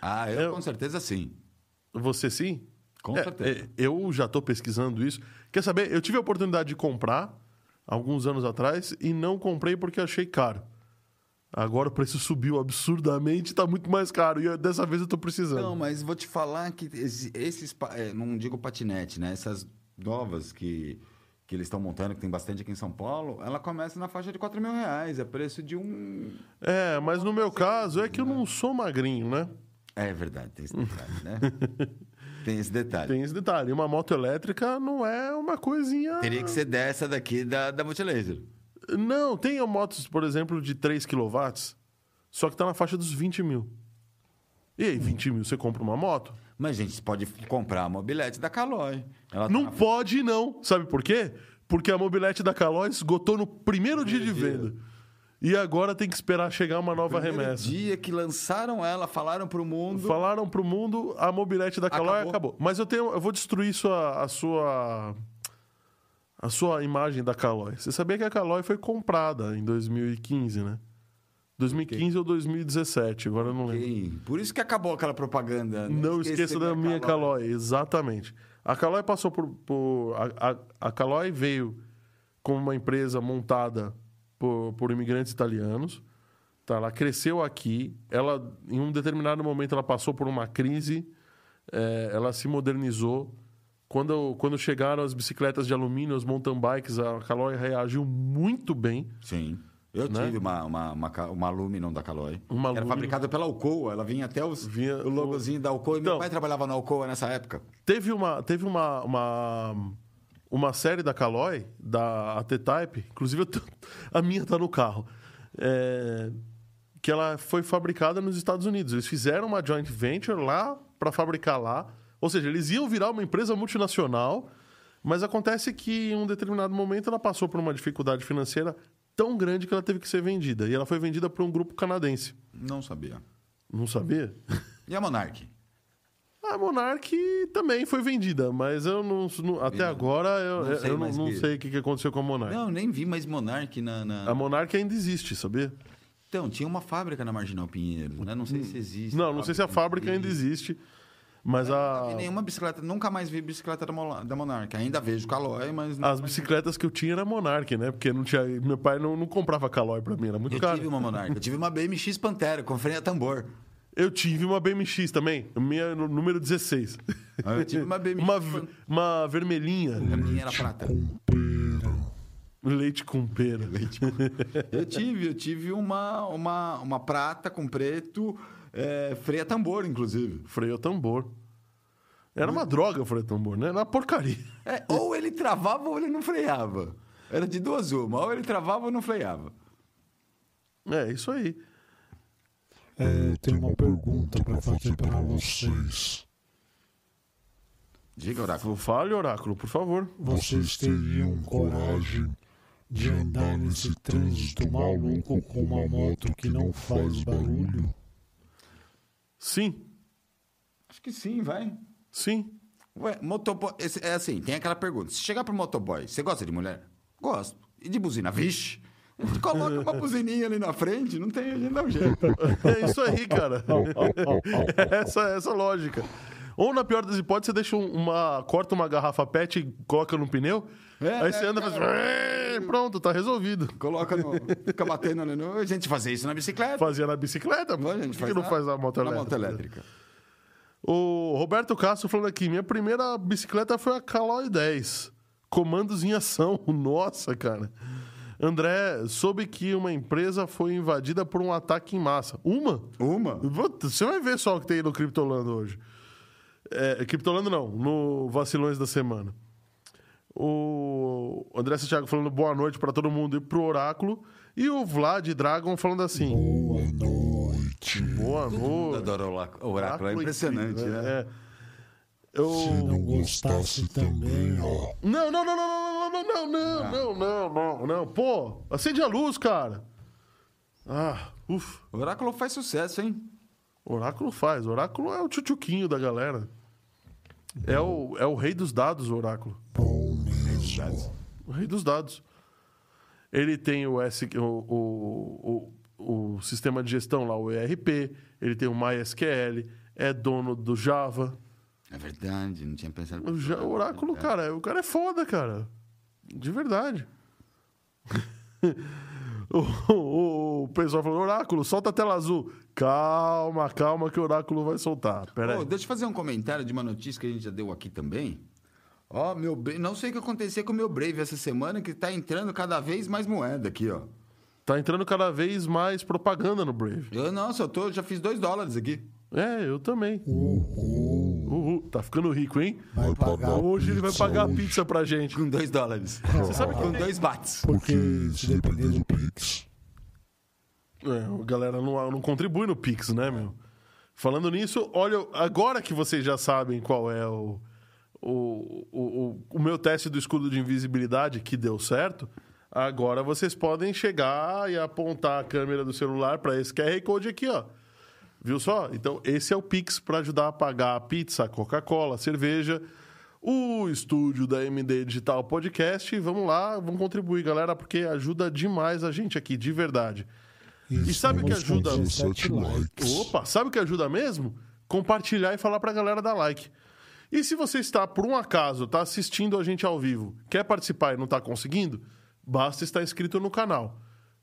Ah, eu, Eu- com certeza sim. Você sim? Com É, certeza. é, eu já estou pesquisando isso. Quer saber? Eu tive a oportunidade de comprar alguns anos atrás e não comprei porque achei caro. Agora o preço subiu absurdamente, está muito mais caro. E eu- dessa vez eu estou precisando. Não, mas vou te falar que esse- esses, é, não digo patinete, né? Essas novas que, que eles estão montando, que tem bastante aqui em São Paulo, ela começa na faixa de 4 mil reais. É preço de um. É, mas no meu caso é que eu não sou magrinho, né? É verdade, tem esse detalhe, né? tem esse detalhe. Tem esse detalhe. Uma moto elétrica não é uma coisinha. Teria que ser dessa daqui da, da Multilaser. Não, tem motos, por exemplo, de 3 kW, só que tá na faixa dos 20 mil. E aí, 20 mil, você compra uma moto? Mas, gente, você pode comprar a mobilete da Caloi. Ela tá Não na- pode, não. Sabe por quê? Porque a mobilete da Caloi esgotou no primeiro dia de venda. E agora tem que esperar chegar uma nova Primeiro remessa. dia que lançaram ela, falaram pro mundo. Falaram pro mundo, a mobilete da Caloi acabou. Acabou. Mas eu tenho, eu vou destruir sua, a sua a sua imagem da Caloi. Você sabia que a Caloi foi comprada em 2015, né? 2015 ou 2017, agora eu não lembro. Quem? Por isso que acabou aquela propaganda. né? Não esqueça da minha Caloi, exatamente. A Caloi passou por. por a, a, a Caloi veio como uma empresa montada por, por imigrantes italianos. Tá, ela cresceu aqui. Ela, em um determinado momento, ela passou por uma crise. eh, ela se modernizou. Quando, quando chegaram as bicicletas de alumínio, as mountain bikes, a Caloi reagiu muito bem. Sim. Eu Né? tive uma, uma, uma, uma Aluminon da Caloi. Uma Era fabricada pela Alcoa. Ela vinha até os, Vinha- o logozinho da Alcoa. E meu Então- pai trabalhava na Alcoa nessa época. Teve uma, teve uma, uma, uma série da Caloi, da AT-Type, inclusive tô- a minha tá no carro, é, que ela foi fabricada nos Estados Unidos. Eles fizeram uma joint venture lá para fabricar lá. Ou seja, eles iam virar uma empresa multinacional, mas acontece que em um determinado momento ela passou por uma dificuldade financeira tão grande que ela teve que ser vendida. E ela foi vendida para um grupo canadense. Não sabia. Não sabia? E a Monark? A Monark também foi vendida, mas eu não. não- até agora eu, não sei eu não, não sei o que que aconteceu com a Monark. Não, nem vi mais Monark na... na- A Monark ainda existe, sabia? Então, tinha uma fábrica na Marginal Pinheiros, né? Não sei se existe. Não, não sei se a fábrica ainda existe, mas Não a, vi nenhuma bicicleta, nunca mais vi bicicleta da, Mola- da Monark. Ainda vejo Caloi, mas... as mais vi. bicicletas que eu tinha era Monark, né? Porque não tinha, meu pai não, não comprava Caloi pra mim, era muito Eu caro. tive uma Monark. Eu tive uma BMX Pantera com freio a tambor. Eu tive uma BMX também, minha número 16. Ah, Eu tive uma BMX. uma, uma vermelhinha, A minha era prata. leite com pera. Eu tive, eu tive uma, uma, uma prata com preto, é, freio a tambor, inclusive. Freio a tambor. Era uma droga o freio a tambor, né? Era uma porcaria. É, ou ele travava ou ele não freava. Era de duas uma. Ou ele travava ou não freava. É, isso aí. É, tem uma pergunta para fazer para vocês. Diga, Oráculo. Fale, Oráculo, por favor. Vocês teriam coragem de andar nesse trânsito maluco com uma moto que não faz barulho? Sim, Acho que sim, vai. sim. Ué, motoboy. esse- é assim, tem aquela pergunta. Se chegar pro motoboy, você gosta de mulher? Gosto. E de buzina? Vixe. Coloca uma buzininha ali na frente, não tem, a gente dá um jeito. É isso aí, cara. essa, essa lógica. Ou, na pior das hipóteses, você deixa um- uma. corta uma garrafa PET e coloca no pneu. É, aí você é, anda e faz. Pronto, tá resolvido. Coloca no. Fica batendo ali no. A gente fazia isso na bicicleta. Fazia na bicicleta, a por que, não faz na moto elétrica? moto elétrica. O Roberto Castro falando aqui: minha primeira bicicleta foi a Caloi 10. Comandos em ação. Nossa, cara. André, soube que uma empresa foi invadida por um ataque em massa. Uma? Uma? Puta, Você vai ver só o que tem no Criptolando hoje. É, Criptolando não, no Vacilões da Semana. O André Santiago falando boa noite para todo mundo e pro Oráculo. E o Vlad Dragon falando assim: Boa noite. boa noite. Adoro o orá- o oráculo, é impressionante, né? É. Eu... Se não gostasse também, ó. Não, não, não, não, não, não, não, não, não, não, não, não. Pô, acende a luz, cara. Ah, ufa. O Oráculo faz sucesso, hein? Oráculo faz. Oráculo é o tchutchuquinho da galera. É o, é o rei dos dados, o Oráculo. Bom mesmo. O rei dos dados. Ele tem o, S, o, o, o, o sistema de gestão lá, o ERP. Ele tem o MySQL. É dono do Java. É verdade, não tinha pensado. O, Ja- Oráculo, cara, o cara é foda, cara. De verdade. o, o- o pessoal falou, Oráculo, solta a tela azul. Calma, calma que o Oráculo vai soltar. Pera aí. deixa eu fazer um comentário de uma notícia que a gente já deu aqui também. Ó, meu Brave, não sei o que aconteceu com o meu Brave essa semana, que tá entrando cada vez mais moeda aqui, ó. Tá entrando cada vez mais propaganda no Brave. Eu, nossa, eu tô, já fiz dois dólares aqui. É, eu também. Uhul. Uhul, tá ficando rico, hein? Vai pagar. Hoje ele vai pagar hoje. pizza pra gente. Com dois dólares. Você sabe que Com dois bahts. Porque se depender do Pix. É, a galera não, não contribui no Pix, né, meu? Falando nisso, olha, agora que vocês já sabem qual é o, o, o, o, o meu teste do escudo de invisibilidade que deu certo, agora vocês podem chegar e apontar a câmera do celular para esse QR Code aqui, ó. Viu só? Então, esse é o Pix para ajudar a pagar a pizza, a Coca-Cola, a cerveja, o estúdio da MD Digital Podcast. Vamos lá, vamos contribuir, galera, porque ajuda demais a gente aqui, de verdade. E sabe o que ajuda? 17 likes. Opa, sabe o que ajuda mesmo? Compartilhar e falar pra galera dar like. E se você está, por um acaso, está assistindo a gente ao vivo, quer participar e não está conseguindo, basta estar inscrito no canal.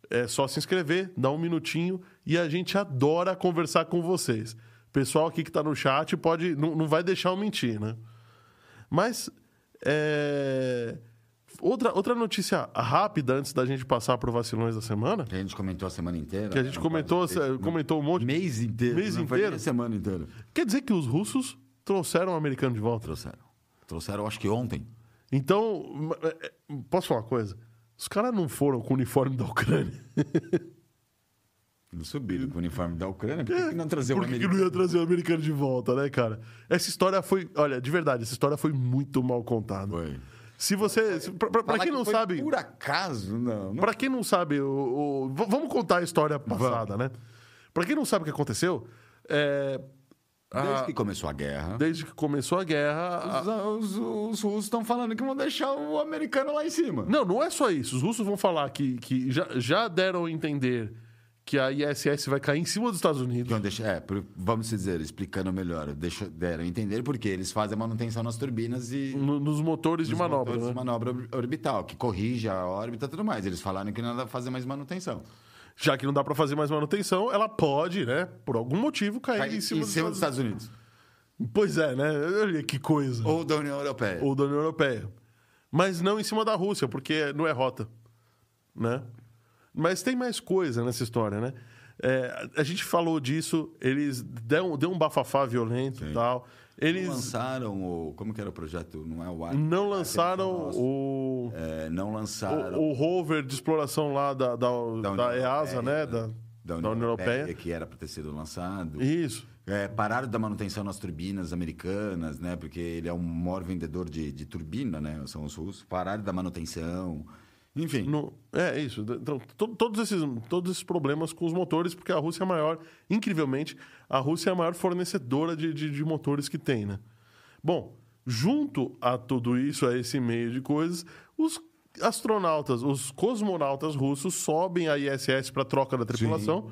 É só se inscrever, dá um minutinho e a gente adora conversar com vocês. O pessoal aqui que está no chat pode, não, não vai deixar eu mentir, né? Mas é, outra, outra notícia rápida antes da gente passar para vacilões da semana, Que a gente comentou a semana inteira. que a gente Não, comentou, comentou um monte. Mês inteiro. Mês inteiro? semana inteira. Quer dizer que os russos trouxeram o americano de volta. Trouxeram. Trouxeram, acho que ontem. Então, é, é, posso falar uma coisa? Os caras não foram com o uniforme da Ucrânia. Eles subiram com o uniforme da Ucrânia. Por que, que não trazer o que, que americano? não ia trazer o americano de volta, né, cara? Essa história foi. Olha, de verdade, essa história foi muito mal contada. Foi. Se você. Falar quem que não foi sabe. Por acaso, não. não Pra quem não sabe, o, o- vamos contar a história passada, né? Pra quem não sabe o que aconteceu, é, Desde a- que começou a guerra, desde que começou a guerra. os, os- os russos estão falando que vão deixar o americano lá em cima. Não, não é só isso. Os russos vão falar que, que já, já deram a entender que a ISS vai cair em cima dos Estados Unidos. Então, deixa, é, vamos dizer, explicando melhor, deixa, deram a entender porque eles fazem a manutenção nas turbinas e no- nos motores de nos manobra. motores né? de manobra or- orbital, que corrige a órbita e tudo mais. Eles falaram que não dá fazer mais manutenção. Já que não dá pra fazer mais manutenção, ela pode, né, por algum motivo, cair Cai em cima, dos Estados Estados Unidos. Pois é, né? Olha que coisa. Ou da União Europeia. Ou da União Europeia. Mas não em cima da Rússia, porque não é rota. Né? Mas tem mais coisa nessa história, né? É, a gente falou disso, eles deu, deu um bafafá violento e tal. Eles Não lançaram o... Como que era o projeto? Não é o ar. não lançaram Nossa. o, É, não lançaram... o, o rover de exploração lá da, da, União da EASA, Europeia, né? Da, da da União Europeia. Que era para ter sido lançado. Isso. É, pararam da manutenção nas turbinas americanas, né? Porque ele é um maior vendedor de, de turbina, né? São os russos. Pararam da manutenção. Enfim. No- é isso. Então, to- todos, esses, todos esses problemas com os motores, porque a Rússia é a maior, incrivelmente, a Rússia é a maior fornecedora de, de, de motores que tem, né? Bom, junto a tudo isso, a esse meio de coisas, os astronautas, os cosmonautas russos sobem a ISS para troca da tripulação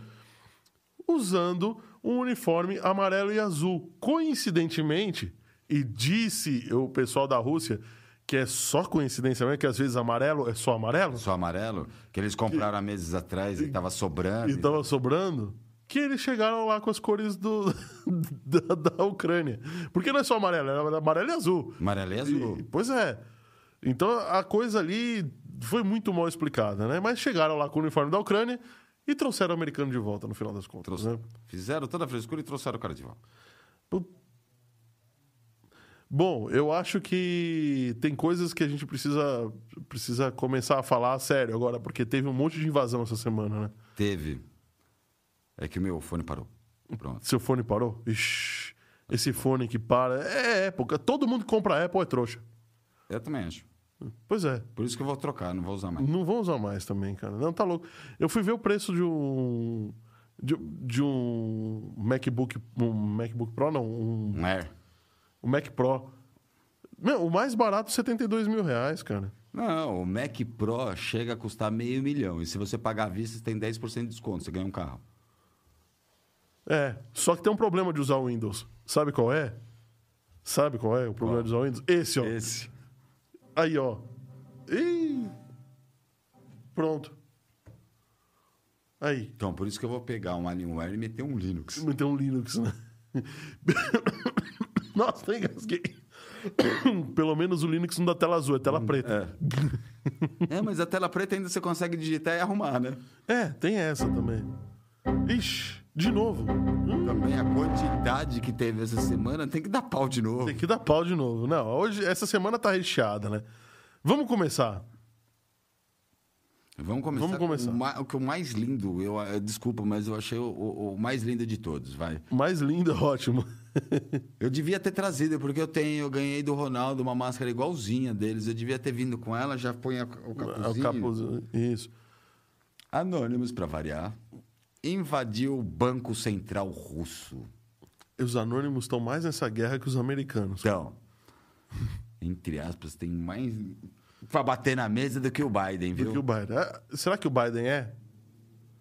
usando um uniforme amarelo e azul. Coincidentemente, e disse o pessoal da Rússia que é só coincidência mesmo, que às vezes amarelo é só amarelo, Só amarelo, que eles compraram há meses atrás e tava sobrando. e tava sobrando, que eles chegaram lá com as cores do, da, da Ucrânia. Porque não é só amarelo, é amarelo e azul. Amarelo e azul. E- pois é. Então a coisa ali foi muito mal explicada, né? Mas chegaram lá com o uniforme da Ucrânia e trouxeram o americano de volta no final das contas. Né? Fizeram toda a frescura e trouxeram o cara de volta. Bom, eu acho que tem coisas que a gente precisa, precisa começar a falar a sério agora, porque teve um monte de invasão essa semana, né? Teve. É que o meu fone parou. Pronto. Seu fone parou? Ixi, esse fone que para. É época. Todo mundo que compra Apple é trouxa. Eu também acho. Pois é. Por isso que eu vou trocar, não vou usar mais. Não vou usar mais também, cara. Não, tá louco. Eu fui ver o preço de um. De, de um MacBook. Um MacBook Pro, não. Um, Um Air. Um Mac Pro. Meu, o mais barato, 72 mil reais, cara. Não, o Mac Pro chega a custar meio milhão. E se você pagar à vista, você tem 10% de desconto. Você ganha um carro. É. Só que tem um problema de usar o Windows. Sabe qual é? Sabe qual é o problema Qual? de usar o Windows? Esse, ó. Esse. Aí, ó. Pronto. Aí. Então, por isso que eu vou pegar um Alienware e meter um Linux. Meter um Linux, né? Nossa, engasguei. Pelo menos o Linux não dá tela azul, é tela preta. É, mas a tela preta ainda você consegue digitar e arrumar, né? É, tem essa também. Ixi, de novo. Hum, Também a quantidade que teve essa semana tem que dar pau de novo. tem que dar pau de novo. Não, hoje, essa semana tá recheada, né? Vamos começar. Vamos começar. Vamos com começar. O, ma- o que o mais lindo, eu, eh, desculpa, mas eu achei o, o- o mais lindo de todos, vai. Mais lindo, ótimo. Eu devia ter trazido, porque eu tenho, eu ganhei do Ronaldo uma máscara igualzinha deles. Eu devia ter vindo com ela, já põe a- o É o capuzinho. capuz. Isso. Anônimos, para variar, invadiu o Banco Central Russo. Os anônimos estão mais nessa guerra que os americanos. Então, entre aspas, tem mais para bater na mesa do que o Biden, Do viu? que o Biden. Ah, será que o Biden é?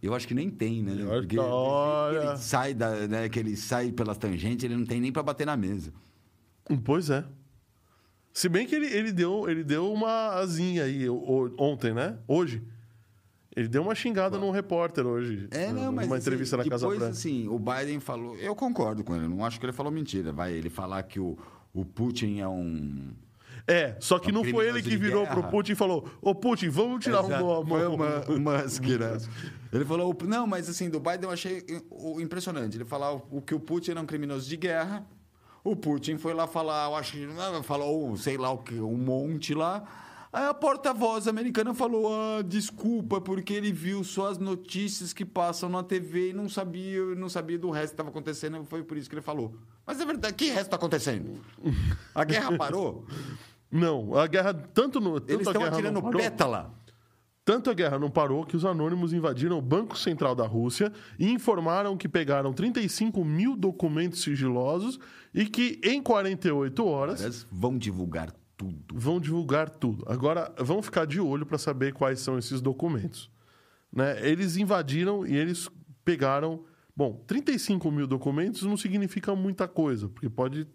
Eu acho que nem tem, né? Eu acho Porque que- olha. ele sai da, né, que ele sai pelas tangentes, ele não tem nem para bater na mesa. Pois é. Se bem que ele, ele, deu, ele deu uma asinha aí ontem, né? Hoje. Ele deu uma xingada num repórter hoje. É, não, mas assim, entrevista na Casa Branca. assim, o Biden falou... Eu concordo com ele, não acho que ele falou mentira. Vai ele falar que o, o Putin é um... É, só que Um não foi ele que virou guerra. pro Putin e falou: Ô Putin, vamos tirar Exato, uma, o Musk, né? Ele falou... Não, mas assim, do Biden eu achei impressionante. Ele falar o, que o Putin era um criminoso de guerra. O Putin foi lá falar, eu acho que... ah, Falou, sei lá, o que, um monte lá... Aí a porta-voz americana falou: ah, desculpa, porque ele viu só as notícias que passam na TV e não sabia, não sabia do resto que estava acontecendo, foi por isso que ele falou. Mas é verdade, que resto está acontecendo? A guerra parou? Não, a guerra, tanto no. Tanto Eles estão atirando parou, pétala. Tanto a guerra não parou que os anônimos invadiram o Banco Central da Rússia e informaram que pegaram 35 mil documentos sigilosos e que em 48 horas Eles vão divulgar tudo. vão divulgar tudo. Agora, vamos ficar de olho para saber quais são esses documentos. Né? Eles invadiram e eles pegaram. Bom, 35 mil documentos não significa muita coisa, porque pode.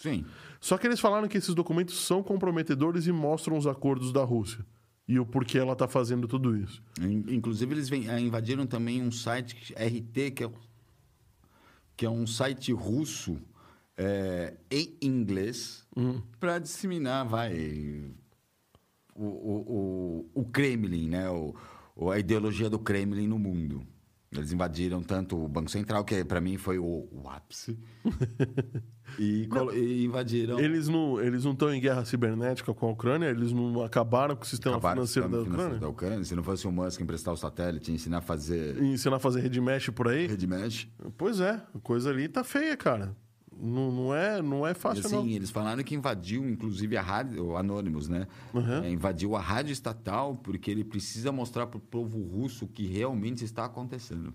Sim. Só que eles falaram que esses documentos são comprometedores e mostram os acordos da Rússia e o porquê ela está fazendo tudo isso. In- Inclusive, eles eh, invadiram também um site RT, que é, que é um site russo eh, em inglês, para disseminar, vai, o, o, o, o Kremlin, né? O- a ideologia do Kremlin no mundo. Eles invadiram tanto o Banco Central, que para mim foi o, o ápice, e, e invadiram... Eles não eles não estão em guerra cibernética com a Ucrânia, eles não acabaram com o sistema acabaram com o financeiro da sistema financeiro Ucrânia. da Ucrânia. Se não fosse o Musk emprestar o satélite e ensinar a fazer E ensinar a fazer rede mesh por aí. rede mesh... Pois é, a coisa ali tá feia, cara. Não, não, é, não é fácil, assim, não. eles falaram que invadiu, inclusive, a rádio, o Anonymous, né? Uhum. É, invadiu a rádio estatal porque ele precisa mostrar para o povo russo o que realmente está acontecendo.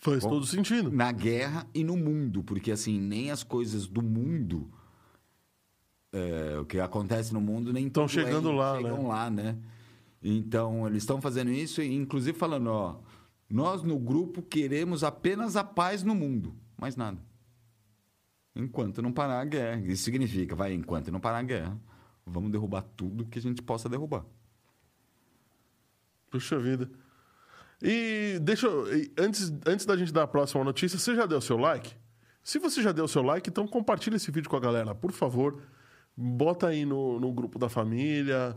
Faz Bom, todo sentido. Na guerra e no mundo, porque assim, nem as coisas do mundo, é, o que acontece no mundo, nem Tão tudo chegando lá, chegam né? lá, né? Então, eles estão fazendo isso, e inclusive falando, ó, nós no grupo queremos apenas a paz no mundo, mais nada. Enquanto não parar a guerra. Isso significa, vai, enquanto não parar a guerra, vamos derrubar tudo que a gente possa derrubar. Puxa vida. E deixa eu, antes, antes da gente dar a próxima notícia, você já deu seu like? Se você já deu seu like, então compartilha esse vídeo com a galera, por favor. Bota aí no, no grupo da família,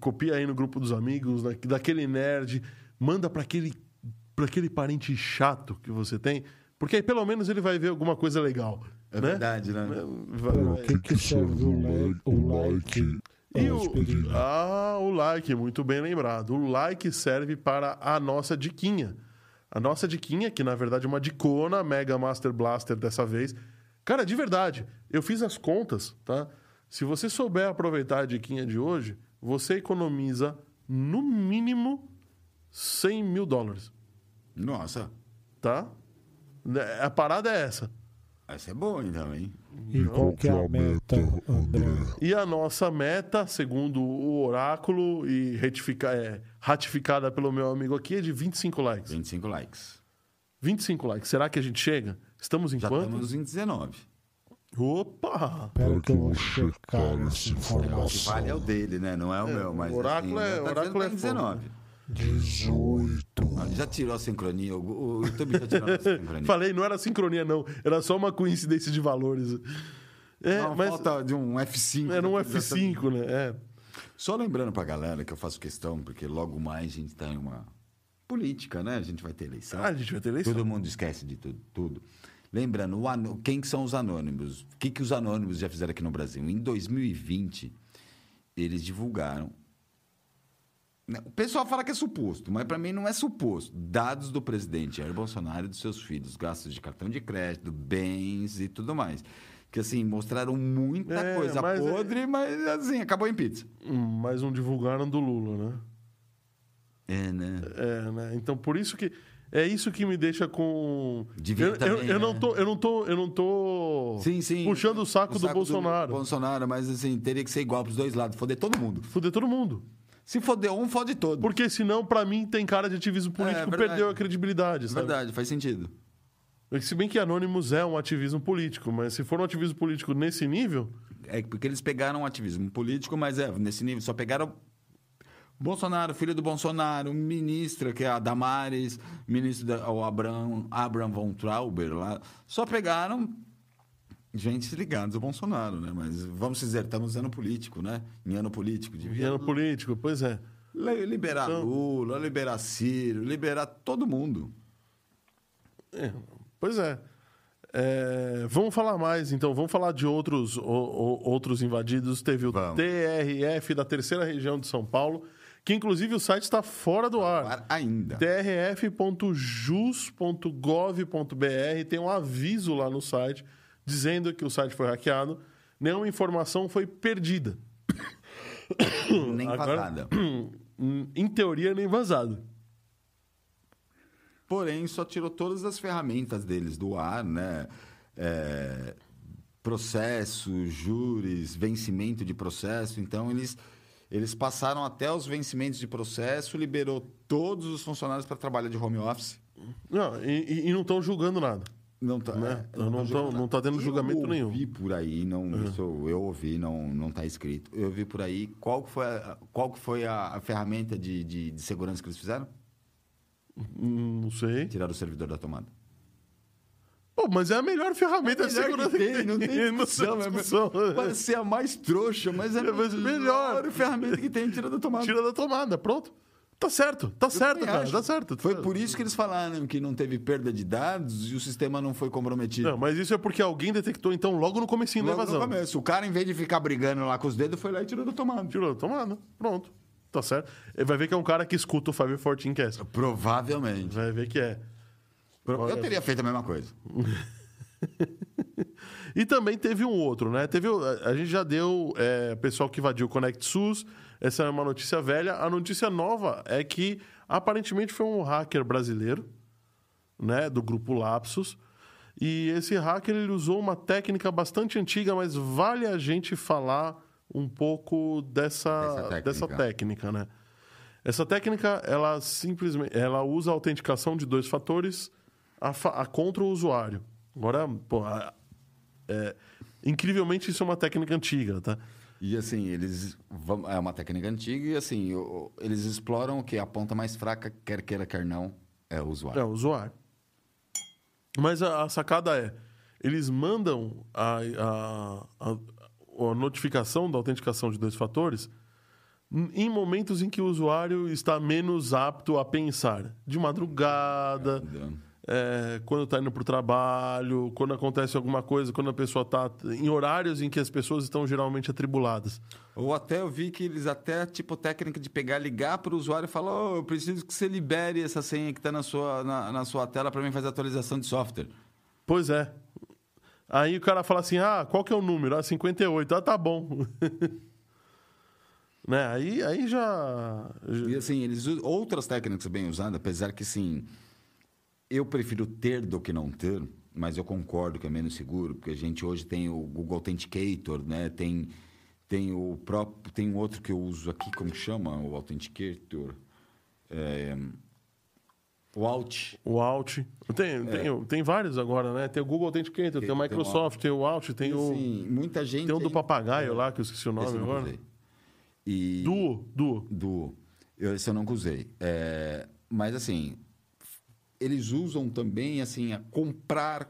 copia aí no grupo dos amigos, da- daquele nerd, manda para aquele, aquele parente chato que você tem, porque aí pelo menos ele vai ver alguma coisa legal. É né? verdade, né? Vai- o que, que serve o, like, o like? E o, ah, o like, muito bem lembrado. O like serve para a nossa diquinha. A nossa diquinha, que na verdade é uma dicona, Mega Master Blaster dessa vez, Cara, de verdade, eu fiz as contas, tá? Se você souber aproveitar a diquinha de hoje, você economiza no mínimo 100 mil dólares, Nossa, tá? Né, A parada é essa. Essa é boa então, hein? E qual que é a meta, André? E a nossa meta, segundo o oráculo e retifica, é, ratificada pelo meu amigo aqui, é de 25 likes. 25 likes. 25 likes. Será que a gente chega? Estamos em Já quanto? estamos em 19. Opa! Espero que eu vou checar essa É, o que informação. vale é o dele, né? Não é o meu, mas o oráculo assim, é- o tá oráculo é tá em fogo. 19. 18. Ah, Já tirou a sincronia. O, o YouTube já tirou a sincronia. Falei, não era sincronia, não. Era só uma coincidência de valores. É, Não, mas falta de um F5. era um tá- F5, né? É. Só lembrando pra galera que eu faço questão, porque logo mais a gente tá em uma política, né? A gente vai ter eleição. Ah, a gente vai ter eleição. Todo mundo esquece de tudo. tudo. Lembrando, o quem que são os anônimos? O que, que os anônimos já fizeram aqui no Brasil? Em 2020, eles divulgaram. Né, O pessoal fala que é suposto, mas para mim não é suposto. Dados do presidente Jair Bolsonaro e dos seus filhos, gastos de cartão de crédito, bens e tudo mais. Que assim, mostraram muita É, coisa mas é- podre, mas assim, acabou em pizza. Hum, Mas não divulgaram do Lula, né? É, né? É, né? Então, por isso que. É isso que me deixa com. Eu, eu, também, eu não né? tô, eu não tô, eu não tô Sim, sim. puxando o saco, do Bolsonaro. Bolsonaro, mas assim, teria que ser igual pros dois lados, foder todo mundo. Fuder todo mundo. Se foder um, fode todo. Porque senão, pra mim, tem cara de ativismo político, É, perdeu a credibilidade, sabe? Verdade, faz sentido. Se bem que Anonymous é um ativismo político, mas se for um ativismo político nesse nível, É porque eles pegaram um ativismo político, mas é, nesse nível, só pegaram Bolsonaro, filho do Bolsonaro, ministra, que é a Damares, ministro da, o Abraham, Abraham von Trauber lá. Só pegaram gente ligados ao Bolsonaro, né? Mas vamos dizer, estamos em ano político, né? Em ano político. Devia ano político, pois é. li- liberar Então- Lula, liberar Ciro, liberar todo mundo. É, pois é. É, Vamos falar mais, então. Vamos falar de outros, o- o- outros invadidos. Teve o Vamos. TRF da terceira região de São Paulo, que inclusive o site está fora do ar. Para ainda. trf.jus.gov.br tem um aviso lá no site dizendo que o site foi hackeado. Nenhuma informação foi perdida. Nem Agora- vazada. Em teoria, nem vazado. Porém, só tirou todas as ferramentas deles do ar, né? É, processo, júris, vencimento de processo. Então, eles, eles passaram até os vencimentos de processo, liberou todos os funcionários para trabalhar de home office. Não, e- e não estão julgando nada. Não tá, Né? é, Não tá tão- julgando não tá tendo julgamento eu nenhum. ouvi por aí, não, isso eu ouvi, não, não tá escrito. Eu vi por aí qual que foi a, qual que foi a, a ferramenta de, de, de segurança que eles fizeram? Hum, Não sei. Tirar o servidor da tomada. Pô, mas é a melhor ferramenta de Melhor segurança que tem, não tem Não discussão. tem é discussão. Pode ser a mais trouxa, mas é É, mas melhor. melhor ferramenta que tem, tira da tomada. Tira da tomada, pronto. Tá certo, tá certo, também cara, acho. tá certo. Foi por isso que eles falaram que não teve perda de dados e o sistema não foi comprometido. Não, mas isso é porque alguém detectou, então, logo no comecinho Logo da no invasão. começo. O cara, em vez de ficar brigando lá com os dedos, foi lá e tirou da tomada. Tirou da tomada, pronto. Tá certo. Ele vai ver que é um cara que escuta o 514 Cast. Provavelmente. Vai ver que é. Eu teria feito a mesma coisa. E também teve um outro, né? Teve, a gente já deu é, pessoal que invadiu o Connect SUS. Essa é uma notícia velha. A notícia nova é que aparentemente foi um hacker brasileiro, né? Do grupo Lapsus. E esse hacker ele usou uma técnica bastante antiga, mas vale a gente falar um pouco dessa, Dessa técnica. dessa técnica, né? Essa técnica, ela simplesmente ela usa a autenticação de dois fatores a, a contra o usuário. Agora, pô, a- é, incrivelmente isso é uma técnica antiga, tá? E assim, eles. vão- É uma técnica antiga e assim, eles exploram o que? A ponta mais fraca, quer queira, quer não, é o usuário. É, o usuário. Mas a, a sacada é, eles mandam a, a, a- a notificação da autenticação de dois fatores em- momentos em que o usuário está menos apto a pensar. De madrugada, Entendeu? É, quando está indo para o trabalho, quando acontece alguma coisa, quando a pessoa está... Em horários em que as pessoas estão geralmente atribuladas. Ou até eu vi que eles até, tipo, técnica de pegar, ligar para o usuário e falar, oh, eu preciso que você libere essa senha que está na sua, na, na sua tela para mim fazer atualização de software. Pois é. Aí o cara fala assim: ah, qual que é o número? Ah, 58. Ah, tá bom. né? Aí, aí já. E assim, eles usam outras técnicas bem usadas, apesar que sim, eu prefiro ter do que não ter, mas eu concordo que é menos seguro, porque a gente hoje tem o Google Authenticator, né? Tem, tem o próprio. Tem um outro que eu uso aqui, como chama? O Authenticator. É, o Alt. O Alt. Tem, tem, tem vários agora, né? Tem o Google Authenticator, tem o É. Tem o Microsoft, tem o Alt, tem o. assim, muita gente. Tem o do papagaio lá, que eu esqueci o nome agora. E... Duo, Duo. Do. Eu, esse eu nunca usei. É, mas, assim, eles usam também, assim, a comprar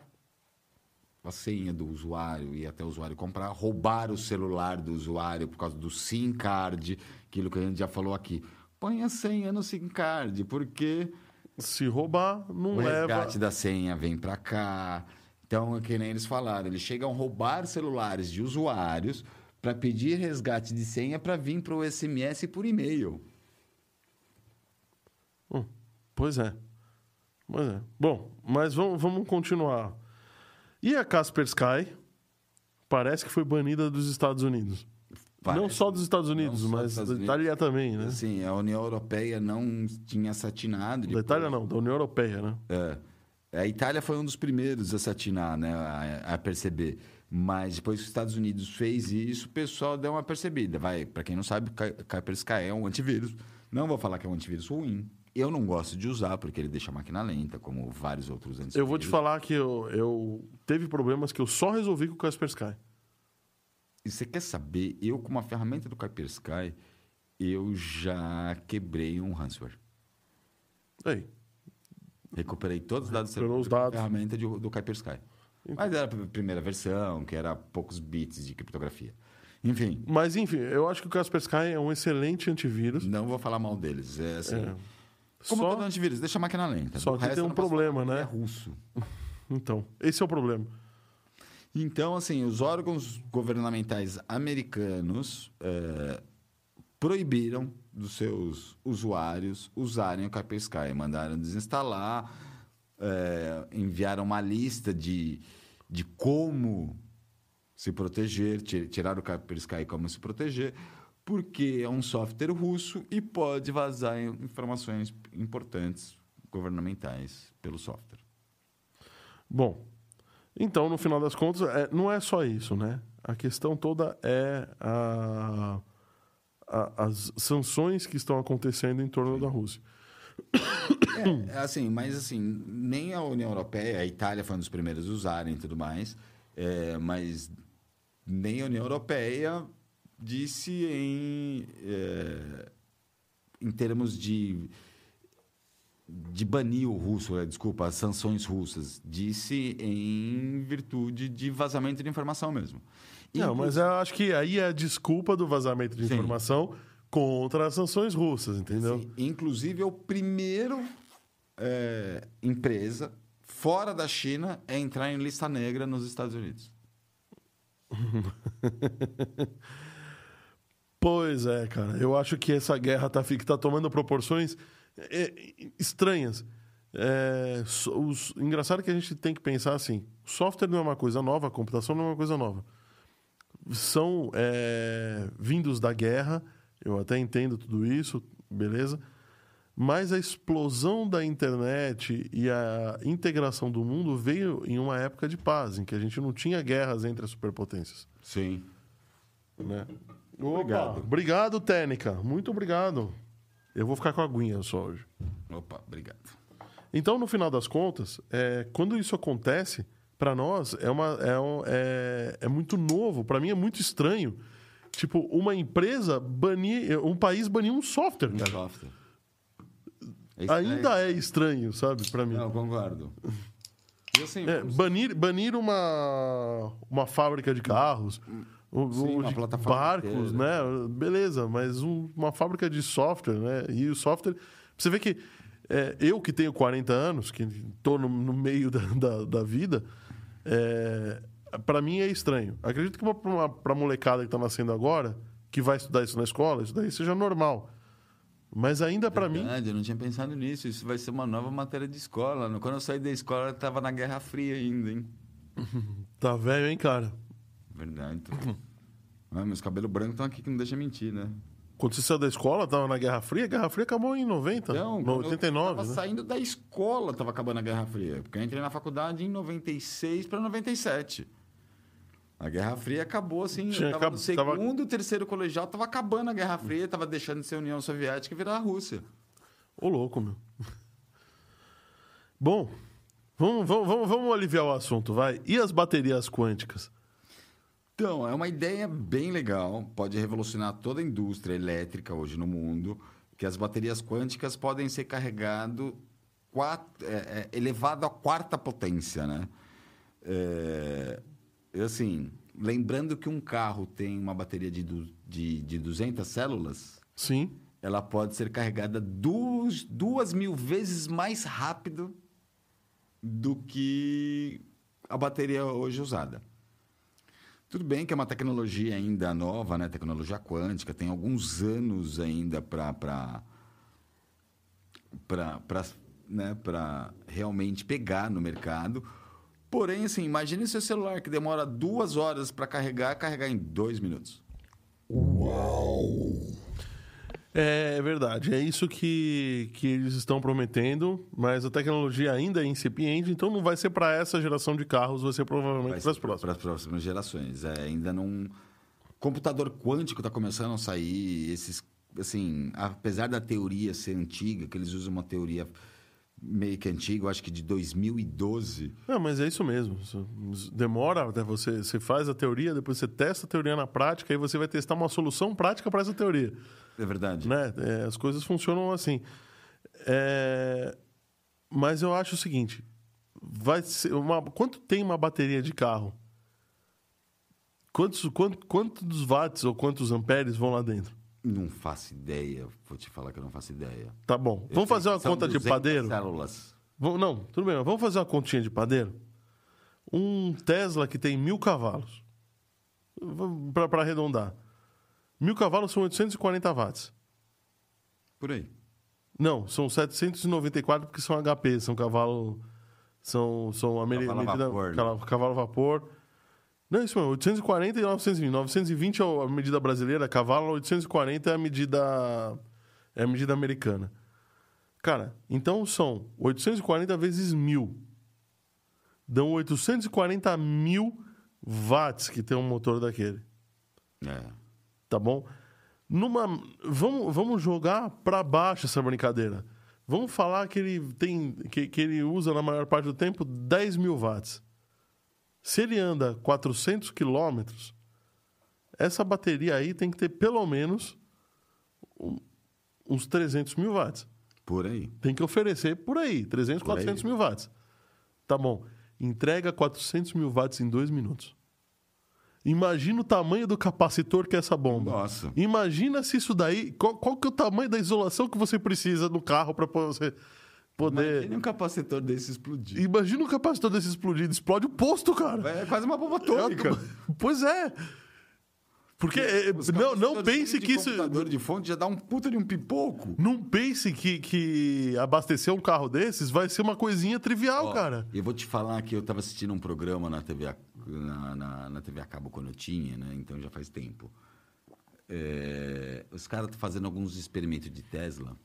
a senha do usuário e até o usuário comprar, roubar o celular do usuário por causa do SIM card, aquilo que a gente já falou aqui. Põe a senha no SIM card, porque Se roubar, não o leva. resgate da senha vem para cá. Então, é que nem eles falaram, eles chegam a roubar celulares de usuários para pedir resgate de senha para vir para o SMS por e-mail. Hum, pois é. Pois é. Bom, mas vamos, vamos continuar. E a Kaspersky parece que foi banida dos Estados Unidos. Não Parece. só dos Estados Unidos, Não dos mas Estados da Unidos. Itália também, né? Assim, a União Europeia não tinha satinado. Da Itália não, da União Europeia, né? É. A Itália foi um dos primeiros a satinar, né, a, a perceber. Mas depois que os Estados Unidos fez isso, o pessoal deu uma percebida. Vai, para quem não sabe, Ka- Kaspersky é um antivírus. Não vou falar que é um antivírus ruim. Eu não gosto de usar porque ele deixa a máquina lenta, como vários outros antivírus. Eu vou te falar que eu, eu teve problemas que eu só resolvi com o Kaspersky. E você quer saber? Eu, com uma ferramenta do Kaspersky, eu já quebrei um ransomware. Aí, Recuperei todos os dados do Recuperou os dados. ferramenta de- do Kaspersky. Mas era a primeira versão, que era poucos bits de criptografia. Enfim, Mas enfim, eu acho que o Kaspersky é um excelente antivírus. não vou falar mal deles. É assim. É. Como Só- todo antivírus, deixa a máquina lenta. Só que tem eu um problema, né? É russo. Então, esse é o problema. Então, assim, os órgãos governamentais americanos eh, proibiram dos seus usuários usarem o Kaspersky. Mandaram desinstalar, eh, enviaram uma lista de, de como se proteger, ti- tirar o Kaspersky e como se proteger, porque é um software russo e pode vazar in- informações importantes governamentais pelo software. Bom, então, no final das contas, é, não é só isso, né? A questão toda é a- a- as sanções que estão acontecendo em torno da Rússia. É, assim, mas assim, nem a União Europeia, a Itália foi um dos primeiros a usarem e tudo mais, é, mas nem a União Europeia disse em, é, em termos de, de banir o russo, é, desculpa, as sanções russas, disse em virtude de vazamento de informação mesmo. Não, mas eu acho que aí é a desculpa do vazamento de Sim. informação contra as sanções russas, entendeu? Sim, inclusive, é o primeiro é, empresa fora da China a entrar em lista negra nos Estados Unidos. Pois é, cara. Eu acho que essa guerra tá, que tá tomando proporções é, estranhas. É, os- engraçado que a gente tem que pensar assim: software não é uma coisa nova, computação não é uma coisa nova. São é, vindos da guerra, eu até entendo tudo isso, beleza. Mas a explosão da internet e a integração do mundo veio em uma época de paz, em que a gente não tinha guerras entre as superpotências. Sim. Né? Obrigado. Opa, obrigado, Técnica. Muito obrigado. Eu vou ficar com a aguinha só hoje. Opa, obrigado. Então, no final das contas, é, quando isso acontece, para nós é, uma, é, um- é, é muito novo. Para mim é muito estranho. Tipo, uma empresa banir, um país banir um software, Um cara. software. É estranho. Ainda é estranho, sabe, para mim. Não, concordo. E assim, É, banir, banir uma, uma fábrica de carros, um- Sim, uma de plataforma barcos, inteira. né? Beleza, mas um- uma fábrica de software, né? E o software. Você vê que é, eu que tenho 40 anos, que estou no, no meio da, da, da vida, é, para mim é estranho. Acredito que para a molecada que está nascendo agora, que vai estudar isso na escola, isso daí seja normal. Mas ainda para mim. Eu não tinha pensado nisso. Isso vai ser uma nova matéria de escola. Quando eu saí da escola, eu estava na Guerra Fria ainda, hein? Tá velho, hein, cara? Verdade. Então. Ah, meus cabelos brancos estão aqui que não deixa mentir, né? Quando você saiu da escola, tava na Guerra Fria. A Guerra Fria acabou em 90, Então, no quando 89, eu tava né? saindo da escola, tava acabando a Guerra Fria. Porque eu entrei na faculdade em 96 para 97. A Guerra Fria acabou assim, Tinha tava no acab- tava- segundo, terceiro colegial, tava acabando a Guerra Fria, tava deixando de ser União Soviética e virar a Rússia. Ô, louco, meu. Bom, vamos, vamos, vamos, vamos aliviar o assunto, vai. E as baterias quânticas? Então, é uma ideia bem legal, pode revolucionar toda a indústria elétrica hoje no mundo, que as baterias quânticas podem ser carregado quatro, é, é, elevado à quarta potência, né? É, assim, lembrando que um carro tem uma bateria de, de, de 200 células, Sim. ela pode ser carregada duas, duas mil vezes mais rápido do que a bateria hoje usada. Tudo bem que é uma tecnologia ainda nova, né? Tecnologia quântica, tem alguns anos ainda para né? Realmente pegar no mercado. Porém, assim, imagine seu celular que demora duas horas para carregar, carregar em dois minutos. É verdade, é isso que, que eles estão prometendo, mas a tecnologia ainda é incipiente, então não vai ser para essa geração de carros, vai ser provavelmente para as próximas. Para as próximas gerações. É, ainda não. Computador quântico está começando a sair. Esses, assim, apesar da teoria ser antiga, que eles usam uma teoria meio que antiga, eu acho que de 2012. Não, mas é isso mesmo. Demora, né? você, você faz a teoria, depois você testa a teoria na prática, aí você vai testar uma solução prática para essa teoria. É verdade. né? É, as coisas funcionam assim. É, Mas eu acho o seguinte: vai ser uma... quanto tem uma bateria de carro? Quantos, quantos, quantos watts ou quantos amperes vão lá dentro? Não faço ideia. Vou te falar que eu não faço ideia. Tá bom. Eu Vamos fazer uma conta de 200 padeiro? Células. Vamos- não, tudo bem. Vamos fazer uma continha de padeiro? Um Tesla que tem mil cavalos. Para arredondar. Mil cavalos são 840 watts. Por aí. Não, são 794 porque são HP, são cavalo. São, são a Cavalo a vapor, né? Cavalo a vapor. Não, isso mesmo, 840 e 920. 920 é a medida brasileira, cavalo 840 é a medida. É a medida americana. Cara, então são 840 vezes mil. Dão 840 mil watts que tem um motor daquele É. tá bom? Numa, vamos, vamos jogar para baixo essa brincadeira. Vamos falar que ele tem que, que ele usa na maior parte do tempo 10 mil watts. Se ele anda 400 quilômetros, essa bateria aí tem que ter pelo menos um- uns 300 mil watts. Por aí. Tem que oferecer por aí, 300, Por aí. 400 mil watts. Tá bom. Entrega 400 mil watts em dois minutos. Imagina o tamanho do capacitor que é essa bomba. Nossa. Imagina se isso daí. Qual, qual que é o tamanho da isolação que você precisa no carro para você poder. Imagine um capacitor desse explodir. Imagina o capacitor desse explodido. Explode o posto, cara. É quase uma bomba atômica. Pois é. Porque é, Os não, não pense que isso. computador de fonte já dá um puta de um pipoco. Não pense que, que abastecer um carro desses vai ser uma coisinha trivial, Ó, cara. Eu vou te falar que eu tava assistindo um programa na TV, a- na, na, na TV a cabo quando eu tinha, né? Então já faz tempo. É, os caras estão fazendo alguns experimentos de Tesla.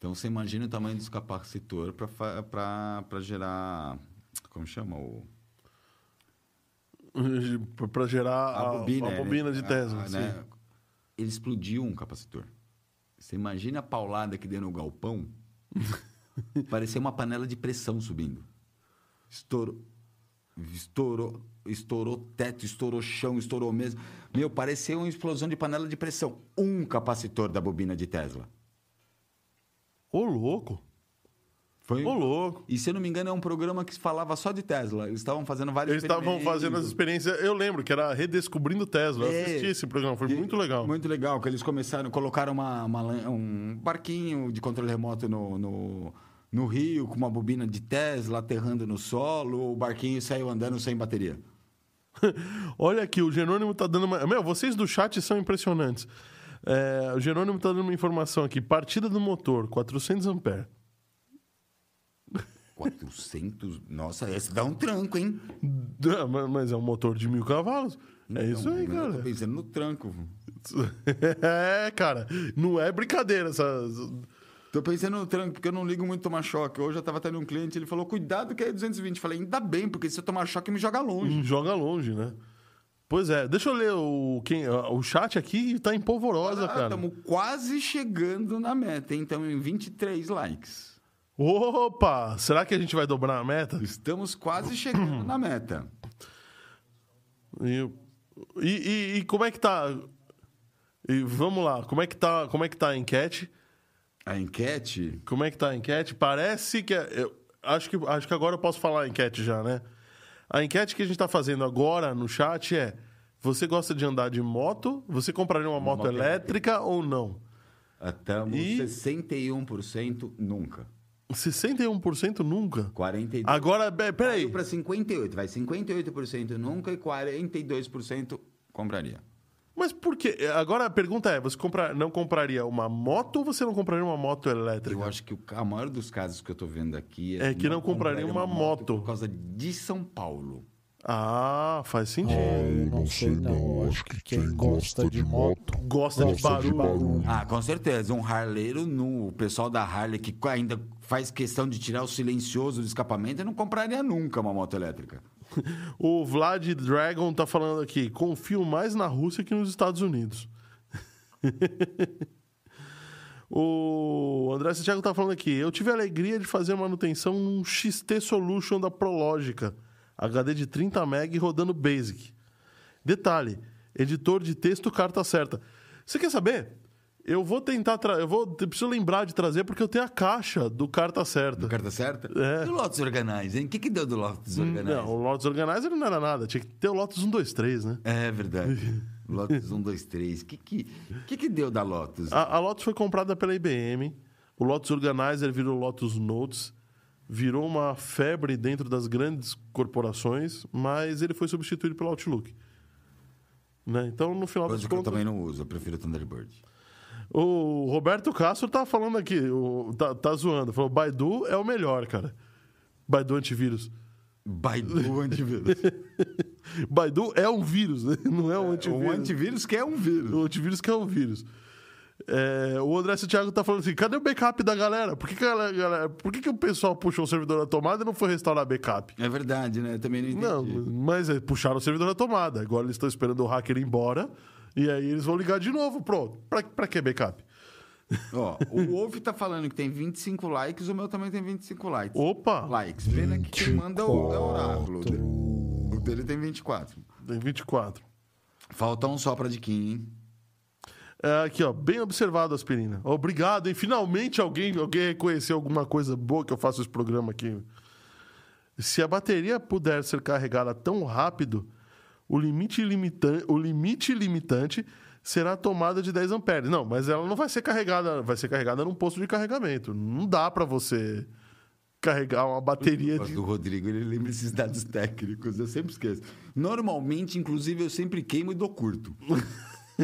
Então você imagina o tamanho dos capacitor para gerar. Como chama? O, Para gerar a, bobina. a né? bobina de A- Tesla. a- né? Ele explodiu um capacitor. Você imagina a paulada que deu no galpão? Parecia uma panela de pressão subindo. Estourou. Estourou, estourou teto, estourou chão, estourou mesa. Meu, parecia uma explosão de panela de pressão. Um capacitor da bobina de Tesla. Ô, louco. Foi. Ô, louco. E se eu não me engano, é um programa que falava só de Tesla. Eles estavam fazendo vários Eles estavam fazendo as experiências. Eu lembro que era Redescobrindo Tesla. Eu É. assisti esse programa, foi E- muito legal. Muito legal, que eles começaram, colocaram uma, uma um barquinho de controle remoto no, no, no rio, com uma bobina de Tesla aterrando no solo, o barquinho saiu andando sem bateria. Olha aqui, o Jerônimo tá dando uma. Meu, vocês do chat são impressionantes. É, o Jerônimo tá dando uma informação aqui. Partida do motor, 400 amperes. 400? Nossa, esse dá um tranco, hein? Dá, ma- Mas é um motor de mil cavalos. É isso aí, mas Eu tô cara. pensando no tranco. É, cara. Não é brincadeira essa. Tô pensando no tranco, porque eu não ligo muito tomar choque. Hoje eu tava tendo um cliente, ele falou, cuidado que é 220. Falei, ainda bem, porque se eu tomar choque, me joga longe. Joga longe, né? Pois é. Deixa eu ler o, quem, o chat aqui tá em polvorosa, cara. Estamos quase chegando na meta, hein? Estamos em 23 likes. Opa! Será que a gente vai dobrar a meta? Estamos quase chegando na meta. E, e, e- e como é que tá? E vamos lá, como é que tá, como é que tá a enquete? A enquete, Como é que tá a enquete? Parece que. é- Eu acho que, acho que agora eu posso falar a enquete já, né? A enquete que a gente tá fazendo agora no chat é: você gosta de andar de moto? Você compraria uma moto, moto elétrica ou não? estamos E- 61% nunca. 61% nunca. 42% Agora, be- peraí. para 58%. Vai 58% nunca e 42% compraria. Mas por quê? Agora a pergunta é: você compra, não compraria uma moto ou você não compraria uma moto elétrica? Eu acho que o, a maior dos casos que eu tô vendo aqui É que não compraria uma moto. por causa de São Paulo. Ah, faz Ah, sentido. eu não sei não. Acho que quem gosta de moto Gosta de barulho. Ah, com certeza. Um harleiro, no, o pessoal da Harley que ainda faz questão de tirar o silencioso do escapamento, eu não compraria nunca uma moto elétrica. O Vlad Dragon tá falando aqui: confio mais na Rússia que nos Estados Unidos. o André Santiago tá falando aqui: eu tive a alegria de fazer manutenção num XT Solution da Prologica, HD de 30 MB rodando Basic. Detalhe: editor de texto carta certa. Você quer saber? Eu vou tentar. Tra... Eu vou. Eu preciso lembrar de trazer porque eu tenho a caixa do carta certa. Carta certa? É. E o Lotus Organize, hein? O que, que deu do Lotus Organize? Não, o Lotus Organizer não era nada. Tinha que ter o Lotus 1, 2, 3, né? É verdade. Lotus 1, 2, 3. O que, que, que, que deu da Lotus? A, a Lotus foi comprada pela IBM. O Lotus Organizer virou Lotus Notes. Virou uma febre dentro das grandes corporações, mas ele foi substituído pelo Outlook. Né? Então, no final das Coisa que eu também não uso, eu prefiro Thunderbird. O Roberto Castro tá falando aqui, o- tá, tá zoando. Falou, Baidu é o melhor, cara. Baidu antivírus. Baidu antivírus. Baidu é um vírus, né? não é um antivírus. um antivírus que é um vírus. O antivírus que é um vírus. É, o André Santiago tá falando assim: cadê o backup da galera? Por que, que, a galera- por que, que o pessoal puxou o servidor da tomada e não foi restaurar backup? É verdade, né? Eu também não entendi. Não, mas é, puxaram o servidor da tomada. Agora eles estão esperando o hacker ir embora e aí eles vão ligar de novo. Pronto. Pra, pra que backup? Ó, o Wolf tá falando que tem 25 likes, o meu também tem 25 likes. Opa! Likes. Pena que quem manda é o é o oráculo. O dele tem 24. Tem 24. Falta um só pra de Kim, hein? É, aqui, ó, bem observado, aspirina. Obrigado, hein? Finalmente alguém, alguém reconheceu alguma coisa boa que eu faço esse programa aqui. Se a bateria puder ser carregada tão rápido, o limite, limita- o limite limitante será a tomada de 10 amperes. Não, mas ela não vai ser carregada, vai ser carregada num posto de carregamento. Não dá para você carregar uma bateria de do Rodrigo, ele lembra esses dados técnicos, eu sempre esqueço. Normalmente, inclusive, eu sempre queimo e dou curto.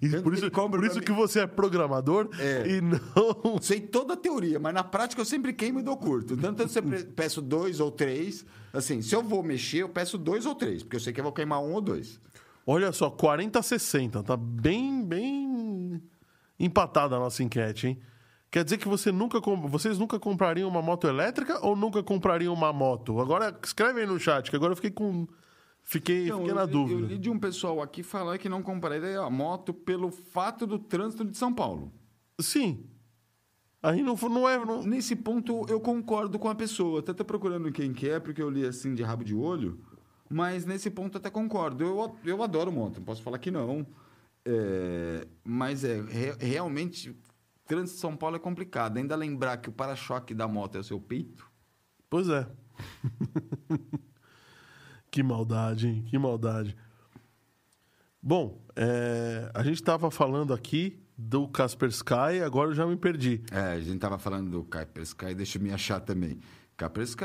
E por isso, por isso que você é programador É. e não Sei toda a teoria, mas na prática eu sempre queimo e dou curto. Tanto eu sempre peço dois ou três. Assim, se eu vou mexer, eu peço dois ou três, porque eu sei que eu vou queimar um ou dois. Olha só, 40 a 60. Tá bem, bem empatada a nossa enquete, hein? Quer dizer que você nunca, com- vocês nunca comprariam uma moto elétrica ou nunca comprariam uma moto? Agora, escreve aí no chat, que agora eu fiquei com... Fiquei, Então, fiquei eu, na eu dúvida. li de um pessoal aqui falar que não compraria a moto pelo fato do trânsito de São Paulo. Sim. Aí não, não é... não- Nesse ponto, eu concordo com a pessoa. Até tô procurando quem que é, porque eu li assim de rabo de olho. Mas nesse ponto até concordo. Eu, eu adoro moto, não posso falar que não. É, mas é, re- realmente, trânsito de São Paulo é complicado. Ainda lembrar que o para-choque da moto é o seu peito. Pois é. que maldade, hein? Que maldade. Bom, é, a gente estava falando aqui do Kaspersky, agora eu já me perdi. É, a gente tava falando do Kaspersky, deixa eu me achar também. Kaspersky,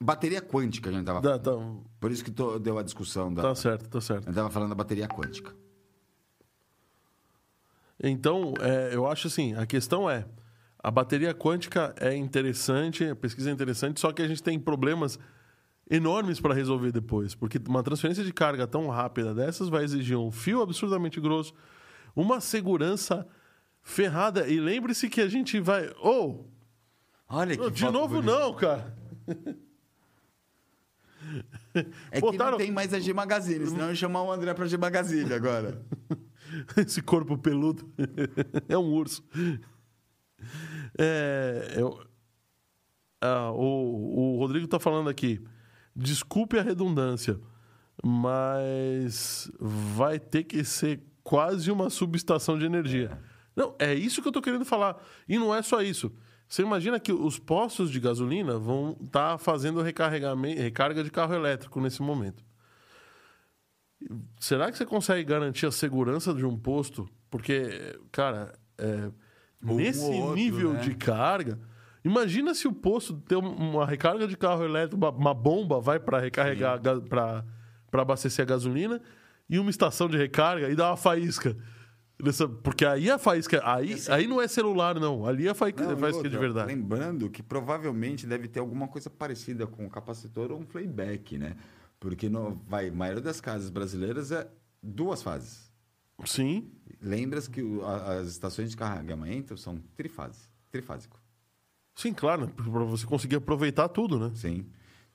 bateria quântica a gente tava Tá, falando. tá, Por isso que tô- deu a discussão da... tá certo, tá A certo. gente tava falando da bateria quântica. Então, é, eu acho assim, a questão é, A bateria quântica é interessante, a pesquisa é interessante, só que a gente tem problemas enormes para resolver depois, porque uma transferência de carga tão rápida dessas vai exigir um fio absurdamente grosso, uma segurança ferrada. E lembre-se que a gente vai. Oh! Olha que De novo, bonita. não, cara. É que Botaram- não tem mais a G Magazine, senão eu chamar o André pra G Magazine agora. Esse corpo peludo. é um urso. É, eu- ah, o, o Rodrigo está falando aqui. Desculpe a redundância, mas vai ter que ser quase uma subestação de energia. Não, é isso que eu estou querendo falar. E não é só isso. Você imagina que os postos de gasolina vão estar fazendo recarregamento, recarga de carro elétrico nesse momento. Será que você consegue garantir a segurança de um posto? Porque, cara, é, um nesse ou outro, nível né? de carga, imagina se o posto tem um- uma recarga de carro elétrico, uma, bomba vai para recarregar, para abastecer a gasolina, e uma estação de recarga e dá uma faísca. Porque aí a faísca. Aí, aí não é celular, não. Ali é faísca, Não, faísca de outra, verdade. Lembrando que provavelmente deve ter alguma coisa parecida com um capacitor ou um playback, né? Porque no, vai, a maioria das casas brasileiras é duas fases. Sim. Lembras que o- a- as estações de carregamento são trifases, trifásico. Sim, claro, para você conseguir aproveitar tudo, né? Sim.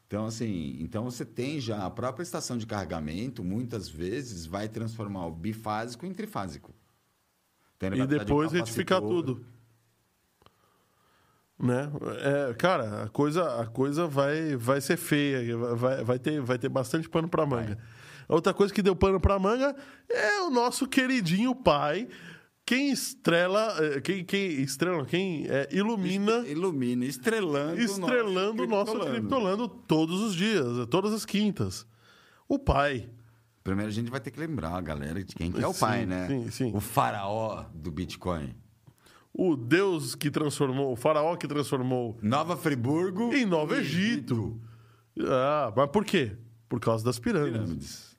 Então, assim, então você tem já a própria estação de carregamento, muitas vezes, vai transformar o bifásico em trifásico. Então, E vai precisar de depois retificar tudo. Né? É, cara, a coisa, a coisa vai, vai ser feia, vai, vai, ter, vai ter bastante pano pra manga. Outra coisa que deu pano pra manga é o nosso queridinho pai. Quem estrela, eh, quem, quem estrela, quem é, ilumina, Ilumina, estrelando, estrelando o nosso criptolando todos os dias, todas as quintas. O pai. Primeiro a gente vai ter que lembrar galera de quem que é o Sim, pai, né? sim, sim. O faraó do Bitcoin. O Deus que transformou, o faraó que transformou Nova Friburgo em Novo Egito. Ah, mas por quê? Por causa das pirâmides. Pirâmides.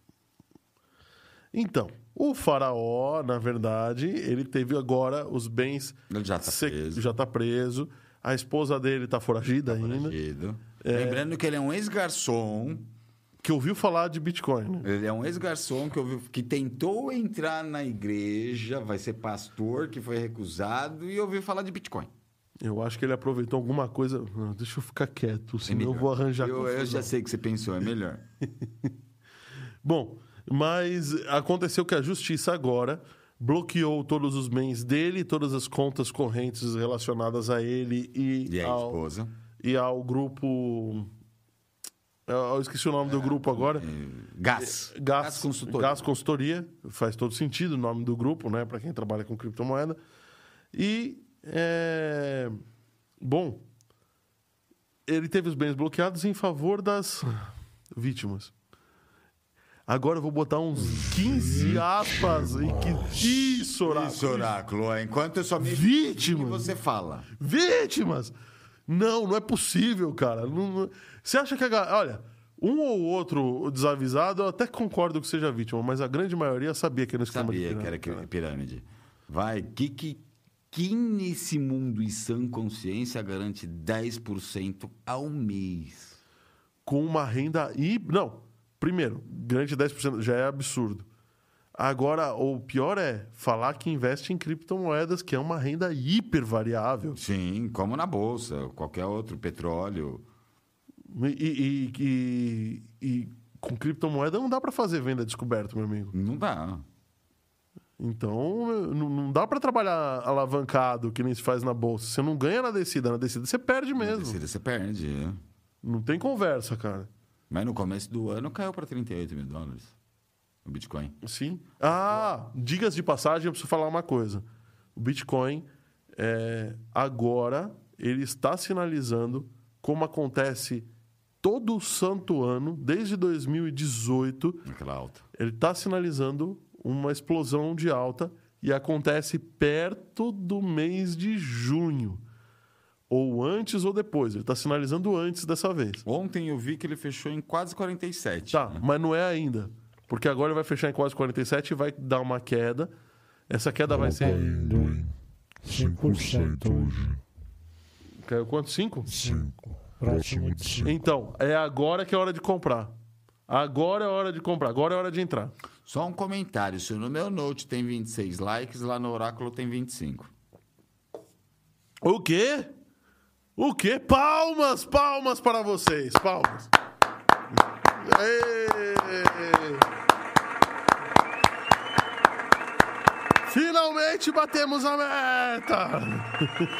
Então, o faraó, na verdade, ele teve agora os bens. Ele já tá se- preso. Já tá preso. A esposa dele tá foragida ainda. Foragido. Lembrando que ele é um ex-garçom. Que ouviu falar de Bitcoin. né? Ele é um ex-garçom que, ouviu- que tentou entrar na igreja, vai ser pastor, que foi recusado e ouviu falar de Bitcoin. Eu acho que ele aproveitou alguma coisa. Não, deixa eu ficar quieto, É senão eu melhor. vou arranjar Eu, eu já sei que você pensou, é melhor. Bom, mas aconteceu que a justiça agora bloqueou todos os bens dele, todas as contas correntes relacionadas a ele e, E a ao, esposa? e ao grupo. Eu esqueci o nome do grupo agora. É, Gás. Gás, Consultoria. Gás Consultoria, faz todo sentido o nome do grupo, né, para quem trabalha com criptomoeda. E, é, bom, ele teve os bens bloqueados em favor das vítimas. Agora eu vou botar uns 15 aspas em que. Isso, oráculo. Isso, oráculo. ó, Enquanto eu só me Vítima. você fala. Vítimas! Não, não é possível, cara. Não- não- Você acha que a galera. Olha, um ou outro desavisado, eu até concordo que seja vítima, mas a grande maioria sabia que era um esquema de Sabia que era pirâmide, pirâmide. Vai, que, que, quem nesse mundo em sã consciência garante 10% ao mês? Com uma renda. E... Não, primeiro, grande 10% já é absurdo. Agora, o pior é falar que investe em criptomoedas, que é uma renda hiper variável. Sim, como na bolsa, qualquer outro, petróleo. E, e- e- e com criptomoeda não dá para fazer venda descoberta, meu amigo. Não dá. Então, não dá para trabalhar alavancado, que nem se faz na bolsa. Você não ganha na descida, na descida você perde mesmo. Descida Você perde. é. Não tem conversa, cara. Mas no começo do ano caiu para 38 mil dólares o Bitcoin. Sim. Ah, digas de passagem, eu preciso falar uma coisa. O Bitcoin, é, agora, ele está sinalizando, como acontece todo santo ano, desde 2018, Naquela alta. ele está sinalizando uma explosão de alta e acontece perto do mês de junho. Ou antes ou depois. Ele está sinalizando antes dessa vez. Ontem eu vi que ele fechou em quase 47. Tá, né? mas não é ainda. Porque agora ele vai fechar em quase 47 e vai dar uma queda. Essa queda vai Tá ser. indo em 5% hoje. Caiu quanto? 5? 5. Próximo de 5. Então, é agora que é hora de comprar. Agora é hora de comprar, agora é hora de entrar. Só um comentário. Se no meu Note tem 26 likes, lá no Oráculo tem 25. O quê? O quê? Palmas, palmas para vocês, palmas. Ê! Finalmente batemos a meta!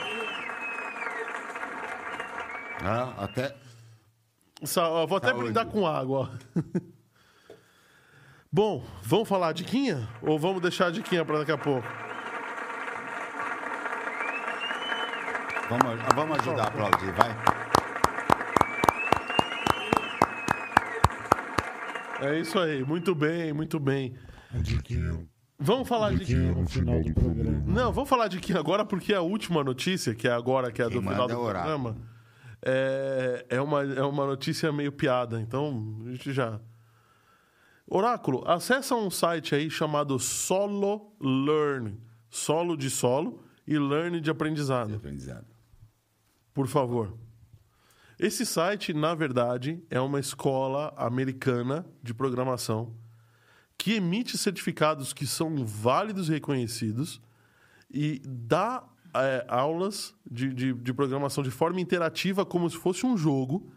Ah, até. Vou até Saúde. brindar com água. ó. Bom, vamos falar a diquinha? Ou vamos deixar a diquinha para daqui a pouco? Vamos, vamos ajudar a aplaudir, vai. É isso aí, muito bem, muito bem. A diquinha, Vamos falar de diquinha no final do programa. Não, vamos falar de que agora, porque a última notícia, que é agora, que é a Quem do final do é programa, é, é, uma, é uma notícia meio piada. Então, a gente já. Oráculo, acessa um site aí chamado Solo Learn. Solo de solo e learn de aprendizado. Aprendizado. Por favor. Esse site, na verdade, é uma escola americana de programação que emite certificados que são válidos e reconhecidos e dá é, aulas de, de, de programação de forma interativa, como se fosse um jogo,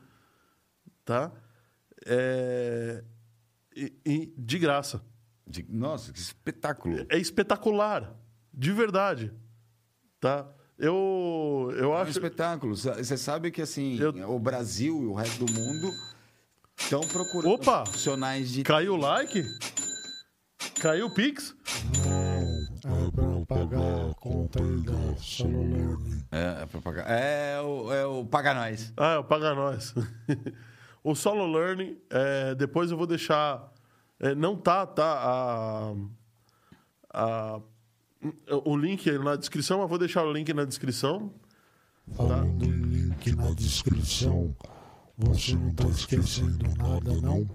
tá? É, e, e de graça. De- Nossa, que espetáculo. É espetacular, de verdade, tá? Eu, eu É um acho... espetáculo. Você sabe que assim, Eu- o Brasil e o resto do mundo estão procurando Opa! profissionais de. Caiu o like? Caiu o Pix? É pra pagar a conta. É, é, pra pagar. é, o, é o Paga Nós. Ah, é o Paga Nós. o Solo Learning, é, depois eu vou deixar. é, não tá, tá a, a- o link na descrição, mas vou deixar o link na descrição. Falando em link na descrição, você não tá esquecendo nada, não?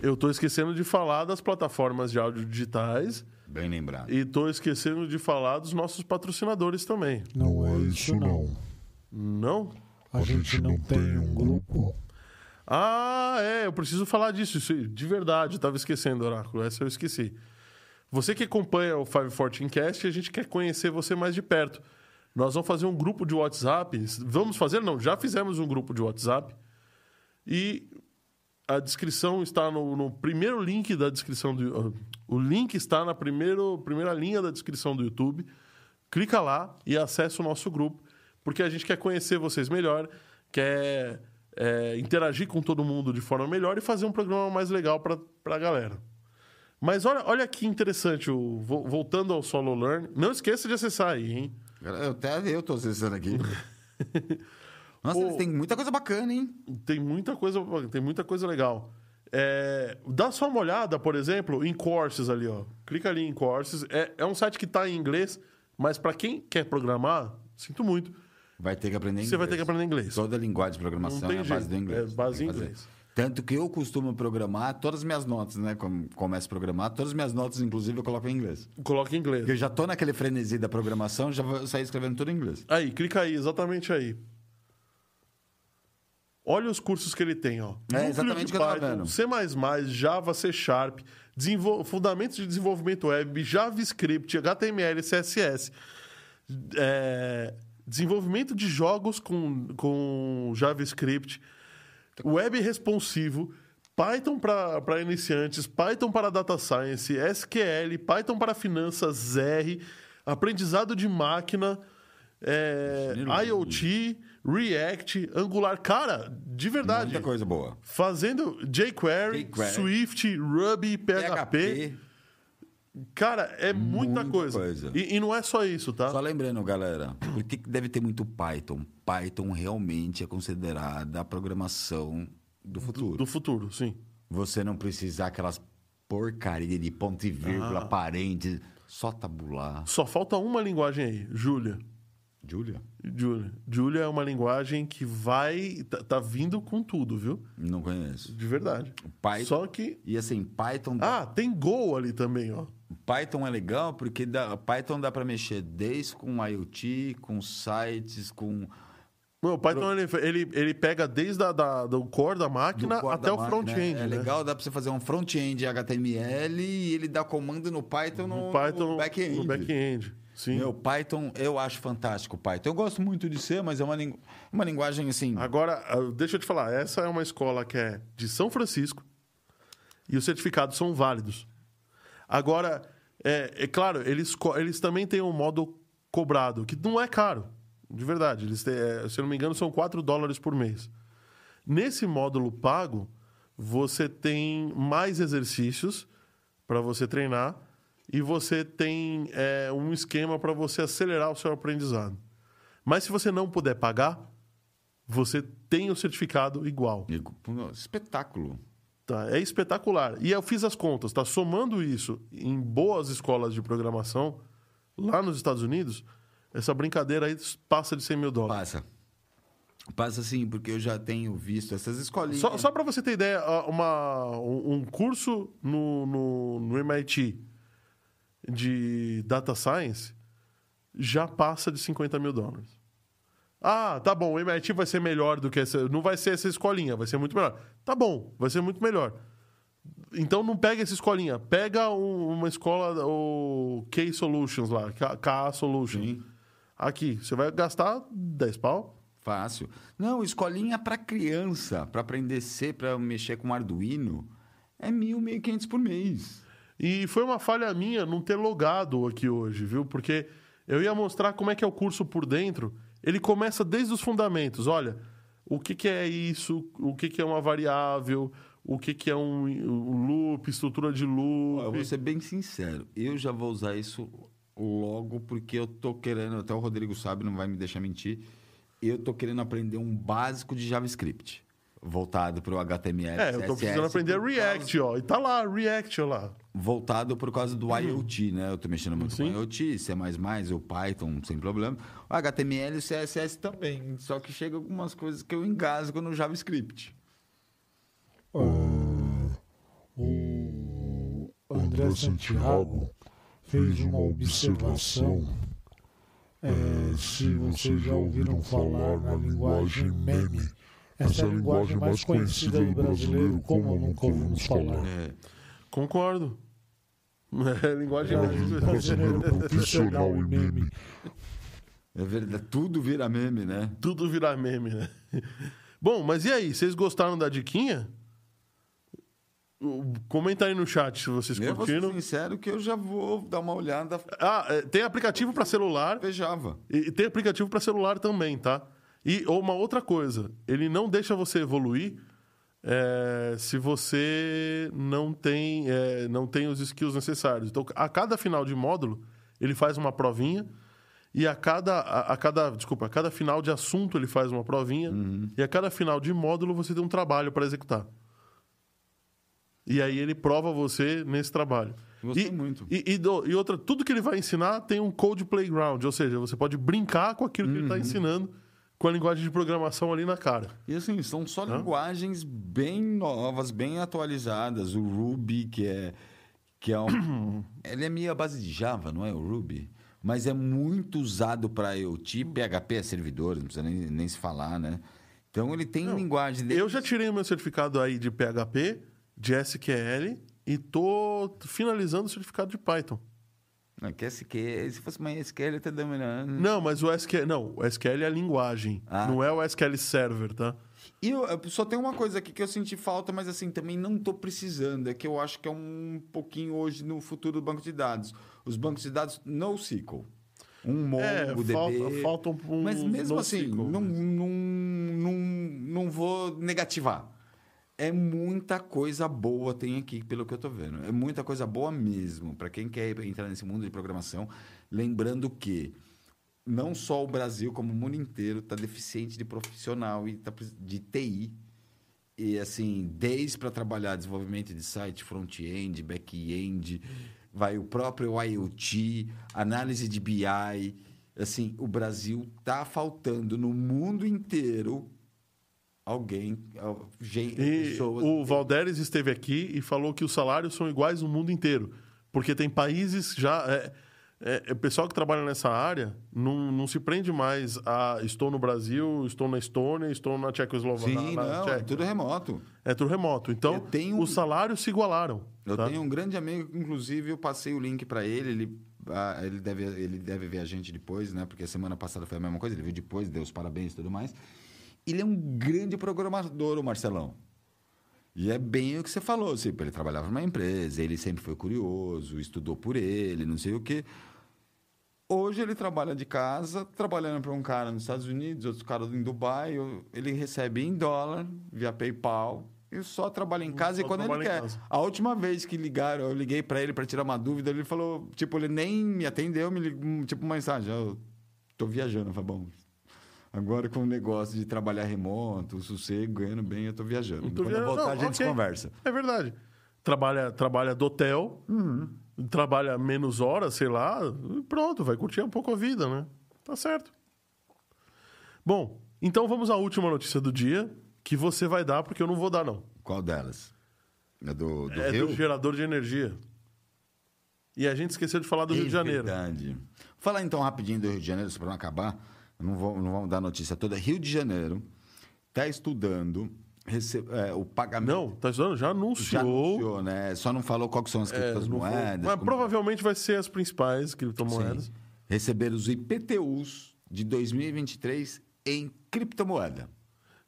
Eu tô esquecendo de falar das plataformas de áudio digitais Bem lembrado. e tô esquecendo de falar dos nossos patrocinadores também. Não é isso, não. Não? A gente não tem um grupo. Ah, é, eu preciso falar disso. Isso, de verdade, eu tava esquecendo, Oráculo. Essa eu esqueci. Você que acompanha o 514 Cast, a gente quer conhecer você mais de perto. Nós vamos fazer um grupo de WhatsApp. Vamos fazer? Não, já fizemos um grupo de WhatsApp. E a descrição está no, no primeiro link da descrição do. O link está na primeiro, primeira linha da descrição do YouTube. Clica lá e acessa o nosso grupo, porque a gente quer conhecer vocês melhor, quer é, interagir com todo mundo de forma melhor e fazer um programa mais legal para a galera. Mas olha, olha que interessante, o, vo- voltando ao Solo Learn, não esqueça de acessar aí, hein? Eu até eu tô acessando aqui. Nossa, eles têm muita coisa bacana, hein? Tem muita coisa, tem muita coisa legal. É, dá só uma olhada, por exemplo, em Courses ali, ó. Clica ali em Courses. É, é um site que está em inglês, mas para quem quer programar, sinto muito, Vai ter que aprender inglês. você vai ter que aprender inglês. Toda linguagem de programação tem é a base do inglês. é base Tem em inglês. Tanto que eu costumo programar todas as minhas notas, né? Quando começo a programar, todas as minhas notas, inclusive, eu coloco em inglês. Coloca em inglês. Eu já tô naquele frenesi da programação, já vou sair escrevendo tudo em inglês. Aí, clica aí, exatamente aí. Olha os cursos que ele tem, ó. É, exatamente o que eu tava vendo. C++, Java, C Sharp, desenvol- Fundamentos de Desenvolvimento Web, JavaScript, HTML, CSS, é, desenvolvimento de jogos com, com JavaScript, web responsivo, Python para iniciantes, Python para Data Science, SQL, Python para finanças, R, aprendizado de máquina, é, IoT, React, Angular. Cara, de verdade. Muita coisa boa. Fazendo jQuery, jQuery. Swift, Ruby, PHP. Cara, é muita, Muita coisa. coisa. E, e não é só isso, tá? Só lembrando, galera, por que deve ter muito Python? Python realmente é considerada a programação do futuro. Do futuro, sim. Você não precisar aquelas porcaria de ponto e vírgula, Ah. parênteses, só tabular. Só falta uma linguagem aí, Julia. Julia? Julia. Julia é uma linguagem que vai. Tá, tá vindo com tudo, viu? Não conheço. De verdade. Python. Só que. E assim, Python. Ah, tem Go ali também, ó. Python é legal porque dá, Python dá para mexer desde com IoT, com sites, com. O Python ele, ele, ele pega desde a, da, do core da máquina core até da o front-end. É né? legal, dá para você fazer um front-end HTML e ele dá comando no Python no, No Python no back-end. back-end. Sim. Meu, Python, eu acho fantástico o Python. Eu gosto muito de ser, mas é uma, lingu... uma linguagem assim. Agora, ah, deixa eu te falar, essa é uma escola que é de São Francisco e os certificados são válidos. Agora, é, é claro, eles, eles também têm um modo cobrado, que não é caro, de verdade. Eles têm, é, se eu não me engano, são 4 dólares por mês. Nesse módulo pago, você tem mais exercícios para você treinar e você tem é, um esquema para você acelerar o seu aprendizado. Mas se você não puder pagar, você tem o certificado igual. Espetáculo. Tá? É espetacular. E eu fiz as contas, tá? Somando isso em boas escolas de programação, lá nos Estados Unidos, essa brincadeira aí passa de 100 mil dólares. Passa. Passa sim, porque eu já tenho visto essas escolinhas. Só, só para você ter ideia, uma, um um curso no, no, no MIT de Data Science já passa de 50 mil dólares. Ah, tá bom, o MIT vai ser melhor do que essa. Não vai ser essa escolinha, vai ser muito melhor. Tá bom, vai ser muito melhor. Então não pega essa escolinha, pega um- uma escola, o K Solutions lá, K- KA Solutions. Sim. Aqui, você vai gastar 10 pau. Fácil. Não, escolinha para criança, para aprender C, para mexer com Arduino, é mil, mil e quinhentos por mês. E foi uma falha minha não ter logado aqui hoje, viu? Porque eu ia mostrar como é que é o curso por dentro. Ele começa desde os fundamentos. Olha, o que, que é isso? O que, que é uma variável? O que, que é um, loop? Estrutura de loop? Eu vou ser bem sincero, eu já vou usar isso logo porque eu tô querendo, até o Rodrigo sabe, não vai me deixar mentir, eu tô querendo aprender um básico de JavaScript, voltado para o HTML. É, eu tô CSS, precisando aprender React, ó. E tá lá, React, ó lá. voltado por causa do IoT, né? Eu tô mexendo muito Sim. com IoT, C++, o Python, sem problema. O HTML e o CSS também, só que chega algumas coisas que eu engasgo no JavaScript. Ah, o André Santiago fez uma observação. É, se vocês já ouviram falar na linguagem meme, essa é a linguagem mais conhecida do brasileiro, como nunca ouvimos falar. É, Concordo. É linguagem. O brasileiro profissional em meme. é verdade, tudo vira meme, né? Tudo virar meme, né? Bom, mas e aí? Vocês gostaram da diquinha? Comenta aí no chat se vocês Eu vou ser curtiram. sincero que eu já vou dar uma olhada Ah, é, tem aplicativo para celular ver Java. e e tem aplicativo para celular também, tá? E uma outra coisa, ele não deixa você evoluir é, se você não tem, é, não tem os skills necessários. Então, a cada final de módulo, ele faz uma provinha e a cada, a, a cada, desculpa, a cada final de assunto ele faz uma provinha e a cada final de módulo você tem um trabalho para executar. E aí ele prova você nesse trabalho. Gostei e, muito. E, e do- e outra, tudo que ele vai ensinar tem um code playground, ou seja, você pode brincar com aquilo que ele está ensinando com a linguagem de programação ali na cara. E assim, são só Hã? linguagens bem novas, bem atualizadas. O Ruby, que é. Que é um, ele é meio a base de Java, não é? O Ruby. Mas é muito usado para IoT. PHP é servidor, não precisa nem, nem se falar, né? Então ele tem linguagem dele. Eu já tirei o meu certificado aí de PHP, de SQL e tô finalizando o certificado de Python. Não, que SQL, se fosse uma SQL, até dominando. Não, mas o SQL, não, o SQL é a linguagem, Ah. não é o SQL Server, tá? E eu, eu só tem uma coisa aqui que eu senti falta, mas assim, também não tô precisando. É que eu acho que é um pouquinho hoje no futuro do banco de dados. Os bancos de dados NoSQL. Um É, MongoDB. falta, falta um, Mas mesmo assim, não, não, não, não vou negativar. É muita coisa boa tem aqui, pelo que eu tô vendo. É muita coisa boa mesmo. Para quem quer entrar nesse mundo de programação, lembrando que não só o Brasil, como o mundo inteiro, está deficiente de profissional e tá, de TI. E assim, desde para trabalhar desenvolvimento de site, front-end, back-end, vai o próprio IoT, análise de BI. Assim, o Brasil tá faltando no mundo inteiro alguém, al- gente, E pessoas. o Valderes esteve aqui e falou que os salários são iguais no mundo inteiro. Porque tem países já. É, é, é, o pessoal que trabalha nessa área não, não se prende mais a estou no Brasil, estou na Estônia, estou na Tchecoslováquia. Sim, na- na não, é Tcheca. tudo remoto. É tudo remoto. Então, tenho- os salários se igualaram. Eu tá? tenho um grande amigo, inclusive, eu passei o link para ele, ele, ah, ele, deve, ele deve ver a gente depois, né? Porque a semana passada foi a mesma coisa, ele viu depois, deu os parabéns e tudo mais. Ele é um grande programador, o Marcelão. E é bem o que você falou, tipo, ele trabalhava numa empresa, ele sempre foi curioso, estudou por ele, não sei o quê. Hoje ele trabalha de casa, trabalhando para um cara nos Estados Unidos, outro cara em Dubai, ele recebe em dólar, via PayPal, e só trabalha em casa Só e quando ele quer. casa. A última vez que ligaram, eu liguei para ele para tirar uma dúvida, ele falou, tipo, ele nem me atendeu, me ligou, tipo, uma mensagem, eu tô viajando, falei, bom, agora com o negócio de trabalhar remoto, sossego, ganhando bem, eu tô viajando. Tô Quando eu vendo- voltar, não, a gente ok. conversa. É verdade. Trabalha, trabalha do hotel, Uhum. trabalha menos horas, sei lá, e pronto, vai curtir um pouco a vida, né? Tá certo. Bom, então vamos à última notícia do dia, que você vai dar, porque eu não vou dar, não. Qual delas? É do, do é Rio? do gerador de energia. E a gente esqueceu de falar do Rio de Janeiro. Verdade. Falar então rapidinho do Rio de Janeiro, só para não acabar. Não, vou, não vamos dar notícia toda. Rio de Janeiro está estudando rece- é, o pagamento. Não, tá estudando? Já já anunciou. anunciou, né? Só não falou quais são as É, criptomoedas. mas como- provavelmente vai ser as principais criptomoedas. Sim. Receber os IPTUs de 2023 em criptomoeda.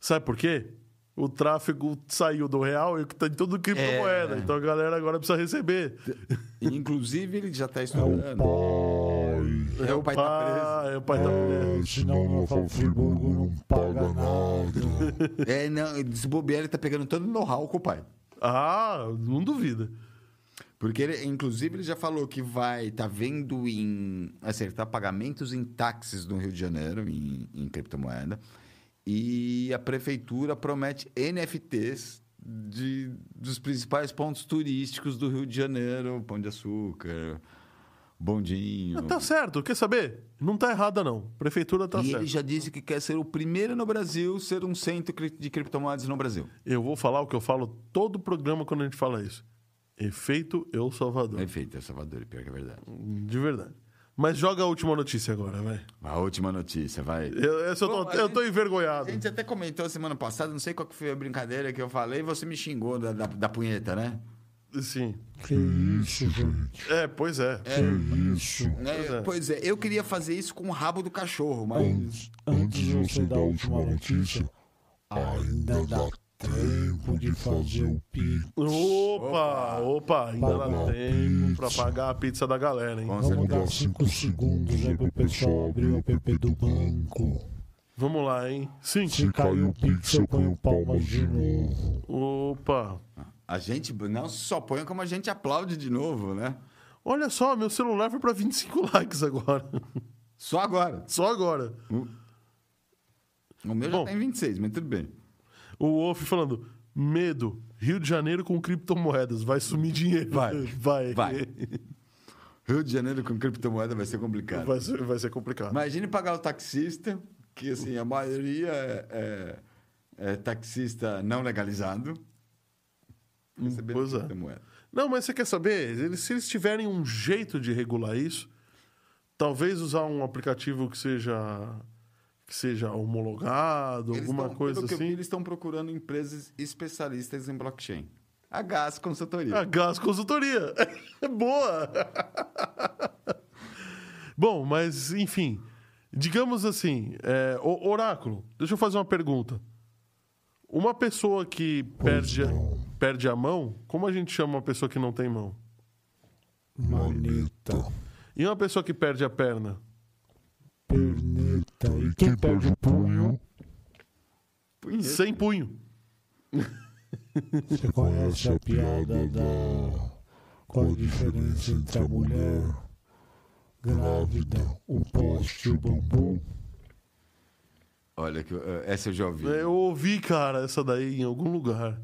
Sabe por quê? O tráfego saiu do real e tá em tudo criptomoeda. É. Então a galera agora precisa receber. Inclusive, ele já está É estudando. pai. É, o pai tá preso. É, o pai tá preso. É, senão Nova Friburgo não paga nada. É, não, se bobear, ele tá pegando todo o know-how com o pai. Ah, não duvida. Porque, ele, inclusive, ele já falou que vai estar vendo em acertar pagamentos em táxis no Rio de Janeiro, em, em criptomoeda. E a prefeitura promete NFTs de, dos principais pontos turísticos do Rio de Janeiro: Pão de Açúcar, Bondinho. Tá certo, quer saber? Não tá errada, não. Prefeitura tá e certo. ele já disse que quer ser o primeiro no Brasil ser um centro de criptomoedas no Brasil. Eu vou falar o que eu falo todo programa quando a gente fala isso. Efeito Eu Salvador. Perfeito, é Salvador, pior que é verdade. De verdade. Mas joga a última notícia agora, vai. A última notícia, vai. Eu, eu, tô, Bom, eu tô gente- envergonhado. A gente até comentou semana passada, não sei qual que foi a brincadeira que eu falei, você me xingou da, da, da punheta, né? Sim. Que isso, gente? É, pois é. Que isso? É, Pois é, eu queria fazer isso com o rabo do cachorro, mas. Antes, antes de você dar a última notícia, ainda dá tempo de fazer o pico. Opa, opa, ainda dá tempo pra pagar a pizza da galera, hein? Vamos dar 5 segundos aí pro pessoal abrir o app do banco. Vamos lá, hein? Sim. Se cair o Pix, eu ponho palmas de novo. Opa. A gente não só põe como a gente aplaude de novo, né? Olha só, meu celular foi pra 25 likes agora. Só agora. Só agora. O meu Bom. já tá em 26, mas tudo bem. O Wolf falando: medo, Rio de Janeiro com criptomoedas, vai sumir dinheiro. Vai. Vai. Vai. Rio de Janeiro com criptomoeda vai ser complicado. Vai ser, vai ser complicado. Imagine pagar o taxista, que assim, a maioria é, é- é taxista não legalizado. Recebendo Pois é. criptomoeda. Não, mas você quer saber? Eles- se eles tiverem um jeito de regular isso, talvez usar um aplicativo que seja que seja homologado, Eles alguma tão- coisa pelo que eu vi, assim. eles estão procurando empresas especialistas em blockchain. A Gas Consultoria. A Gas Consultoria. É boa. Bom, mas enfim, digamos assim, é, o- oráculo. Deixa eu fazer uma pergunta. Uma pessoa que perde. Perde a mão, como a gente chama uma pessoa que não tem mão? Maneta, E uma pessoa que perde a perna? perneta. E quem perde o punho? Punheta. Sem punho. Você conhece a piada da. Qual a diferença entre a mulher grávida, o poste e o bambu? Olha, essa eu já ouvi. Eu ouvi, cara, essa daí em algum lugar.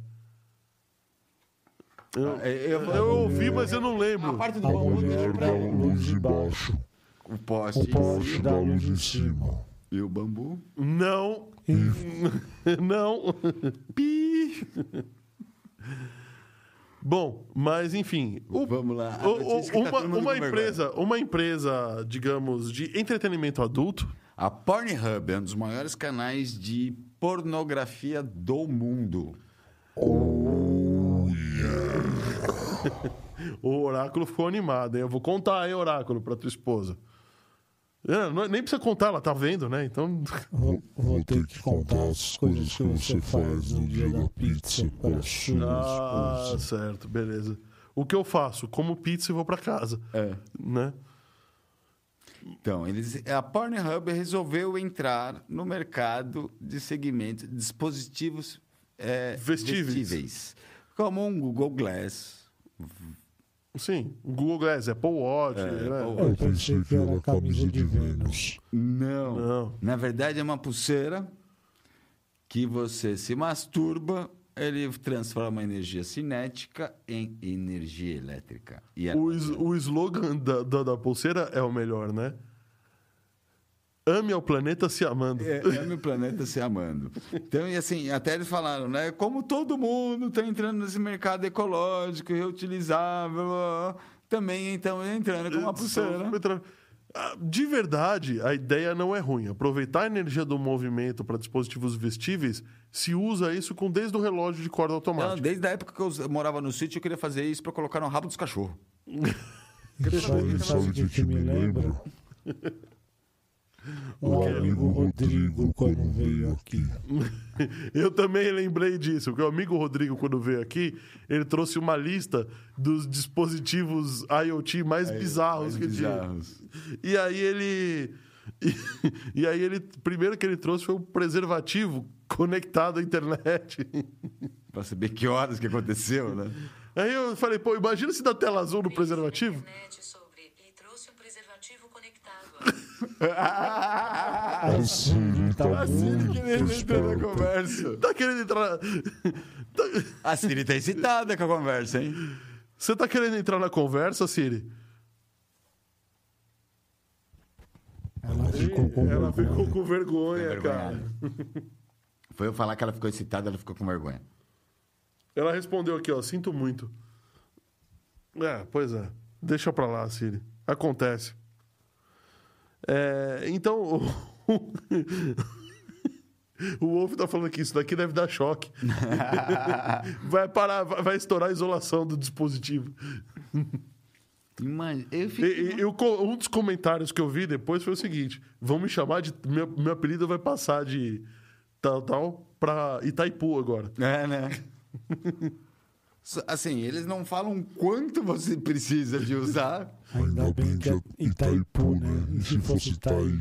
Eu, Ah, eu- eu ouvi, mas eu não A lembro. parte do A bambu deixa mulher pra ele. luz embaixo. O poste, o poste da luz em cima. e o bambu. Não. Não. Pi. Bom, mas enfim. o- Vamos lá. A o- o- notícia que tá uma, todo mundo uma com vergonha. empresa, uma empresa, digamos, de entretenimento adulto. A Pornhub é um dos maiores canais de pornografia do mundo. O oráculo ficou animado, hein? Eu vou contar, hein, oráculo, pra tua esposa. É, não- nem precisa contar, ela tá vendo, né? Então. Vou, vou ter que contar as coisas que você faz no dia da pizza para sua Ah, esposa. certo, beleza. O que eu faço? Como pizza e vou pra casa, É. né? Então, eles, a Pornhub resolveu entrar no mercado de segmento de dispositivos é, Vestíveis. vestíveis, como um Google Glass. Sim, Google Glass, Apple Watch, É, né? Apple Eu pensei que era a camisa de Vênus. Não. Não. Na verdade, é uma pulseira que você se masturba, ele transforma a energia cinética em energia elétrica. E é- O, o slogan da, da, da pulseira é o melhor, né? Ame ao planeta se amando. É, ame o planeta se amando. Então, e assim, até eles falaram, né? Como todo mundo está entrando nesse mercado ecológico, reutilizável, também então entrando com uma pulseira. Ah, De verdade, a ideia não é ruim. Aproveitar a energia do movimento para dispositivos vestíveis, se usa isso com desde o relógio de corda Não, automática. desde a época que eu morava no sítio, eu queria fazer isso para colocar no rabo dos cachorros. Sabe o que, que me lembra? O amigo Rodrigo quando veio aqui. Eu também lembrei disso, porque o amigo Rodrigo, quando veio aqui, ele trouxe uma lista dos dispositivos IoT mais bizarros mais que bizarros. tinha. E aí ele. E, e aí ele. Primeiro que ele trouxe foi um preservativo conectado à internet. Para saber que horas que aconteceu, né? Aí eu falei, pô, imagina se dá tela azul no preservativo. Internet sobre e trouxe um preservativo conectado. A Siri tá que nem muito entrou na conversa. Tá querendo entrar. Tá- A Siri tá excitada com a conversa, hein? Você tá querendo entrar na conversa, Siri? Ela ficou com Ela vergonha. ficou com Vergonha. cara. Foi eu falar que ela ficou excitada, ela ficou com vergonha. Ela respondeu aqui, ó, sinto muito. É, pois é. Deixa pra lá, Siri. Acontece. É, então, o, Wolf tá falando que isso daqui deve dar choque. vai parar, vai, estourar a isolação do dispositivo. Imagina, eu E, e- e co- um dos comentários que eu vi depois foi o seguinte: vão me chamar de. Meu, meu apelido vai passar de tal, tal, pra Itaipu agora. É, né? Assim, eles não falam quanto você precisa de usar. Ainda bem que é Itaipu, né? E se fosse Itai...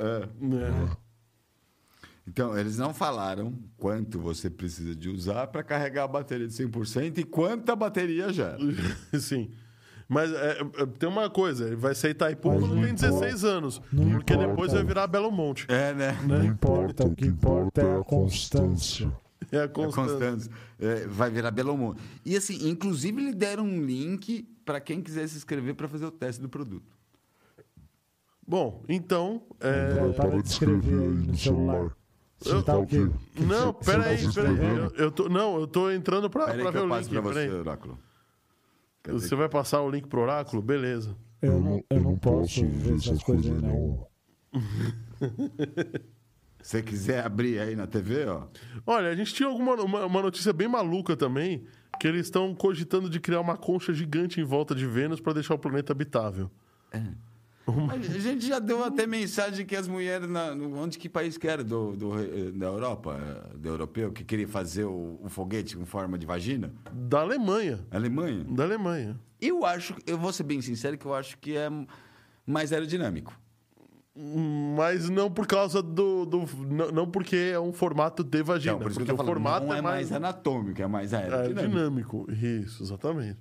É. né? Então, eles não falaram quanto você precisa de usar para carregar a bateria de 100% e quanta bateria gera. Sim. Mas é, é, tem uma coisa: ele vai ser Itaipu Mas quando não tem importa. 16 anos. Não porque importa. depois vai virar Belo Monte. É, né? Não importa, o que importa é a constância. É a É constância. Constância. É, vai virar Belo Monte. E assim, inclusive, eles deram um link para quem quiser se inscrever para fazer o teste do produto. Bom, então. é, Então, para de escrever aí no celular. Você tá o quê? Não, peraí, tá peraí. escrevendo? Eu, eu tô, não, eu tô entrando pra, Peraí pra que ver eu o link. para você, peraí. Oráculo. Você vai passar o link pro oráculo? Beleza. Eu não, eu não posso ver essas coisas aí, não. Se você quiser abrir aí na TV, ó. Olha, a gente tinha alguma uma, uma notícia bem maluca também, que eles estão cogitando de criar uma concha gigante em volta de Vênus para deixar o planeta habitável. Mas a gente já deu até mensagem que as mulheres, na, no, onde que país que era? Do, do, eh, da Europa? eh, Do europeu, que queria fazer o, o foguete com forma de vagina? Da Alemanha. Alemanha? Da Alemanha. Eu acho, eu vou ser bem sincero, que eu acho que é mais aerodinâmico. Mas não por causa do. do não, não porque é um formato de vagina. Então, por isso que porque eu tô o falando, formato não é, é mais mais anatômico, é mais aerodinâmico. aerodinâmico. Isso, exatamente.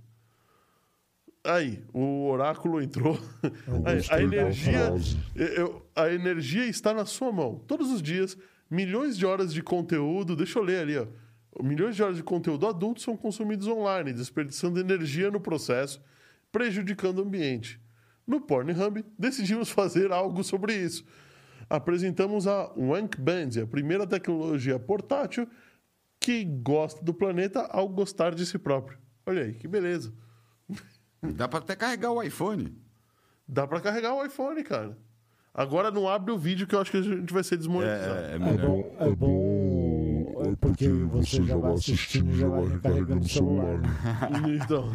Aí, o oráculo entrou. Eu A, a energia, eu- a energia está na sua mão. Todos os dias, milhões de horas de conteúdo. Deixa eu ler ali, ó. Milhões de horas de conteúdo adulto são consumidos online, desperdiçando energia no processo, prejudicando o ambiente. No Pornhub, decidimos fazer algo sobre isso. Apresentamos a Wank Band, a primeira tecnologia portátil que gosta do planeta ao gostar de si próprio. Olha aí, que beleza. Dá pra até carregar o iPhone. Dá pra carregar o iPhone, cara. Agora não abre o vídeo que eu acho que a gente vai ser desmonetizado. É, é É melhor. bom, é bom é porque você já vai assistindo e já vai recarregando o celular. né? Então,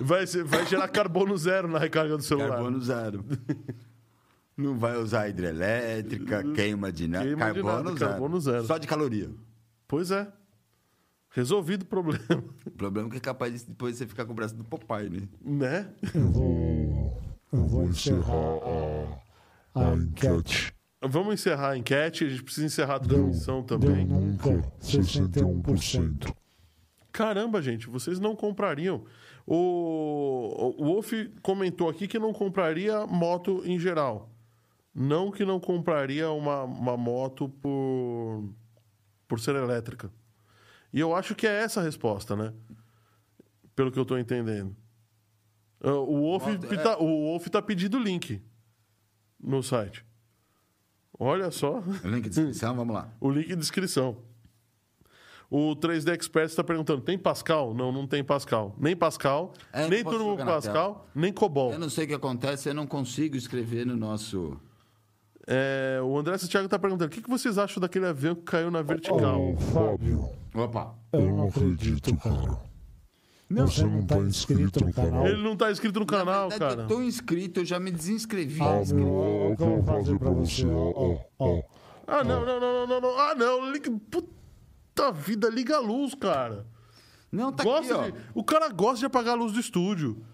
vai, ser- vai gerar carbono zero na recarga do celular. Carbono zero. Não vai usar hidrelétrica, queima de nada. Queima de Carbono, nada, zero. carbono zero. Só de caloria. Pois é. Resolvido o problema, O problema é que é capaz de depois você ficar com o braço do Popeye, né? né? Eu vou, eu vou encerrar a, a enquete. Vamos encerrar a enquete, a gente precisa encerrar a Deu, transmissão deu também. nunca 61%. Caramba, gente, vocês não comprariam. O, o Wolf comentou aqui que não compraria moto em geral. Não que não compraria uma, uma moto por, por ser elétrica. E eu acho que é essa a resposta, né? Pelo que eu estou entendendo. Ah, O Wolf, Moto, é. tá, o Wolf tá pedindo o link no site. Olha só. O link de descrição, vamos lá. O link em descrição. O 3D Expert está perguntando: tem Pascal? Não, não tem Pascal. Nem Pascal, É, nem Turbo Pascal, nem Cobol. Eu não sei o que acontece, eu não consigo escrever no nosso. É, o André Santiago está perguntando: o que, que vocês acham daquele avião que caiu na vertical? Ô, Fábio, Opa! eu não acredito, cara. Não, Você não tá inscrito no canal? Ele não está inscrito no canal, verdade, cara. Eu tô inscrito, eu já me desinscrevi. Ah, meu, ó, o que eu vou fazer pra você, ó, ó, ó. Ah, não, não, não, não, não, não. Ah, não. Liga... Puta vida, liga a luz, cara. Não, tá gosta aqui, ó. de... O cara gosta de apagar a luz do estúdio.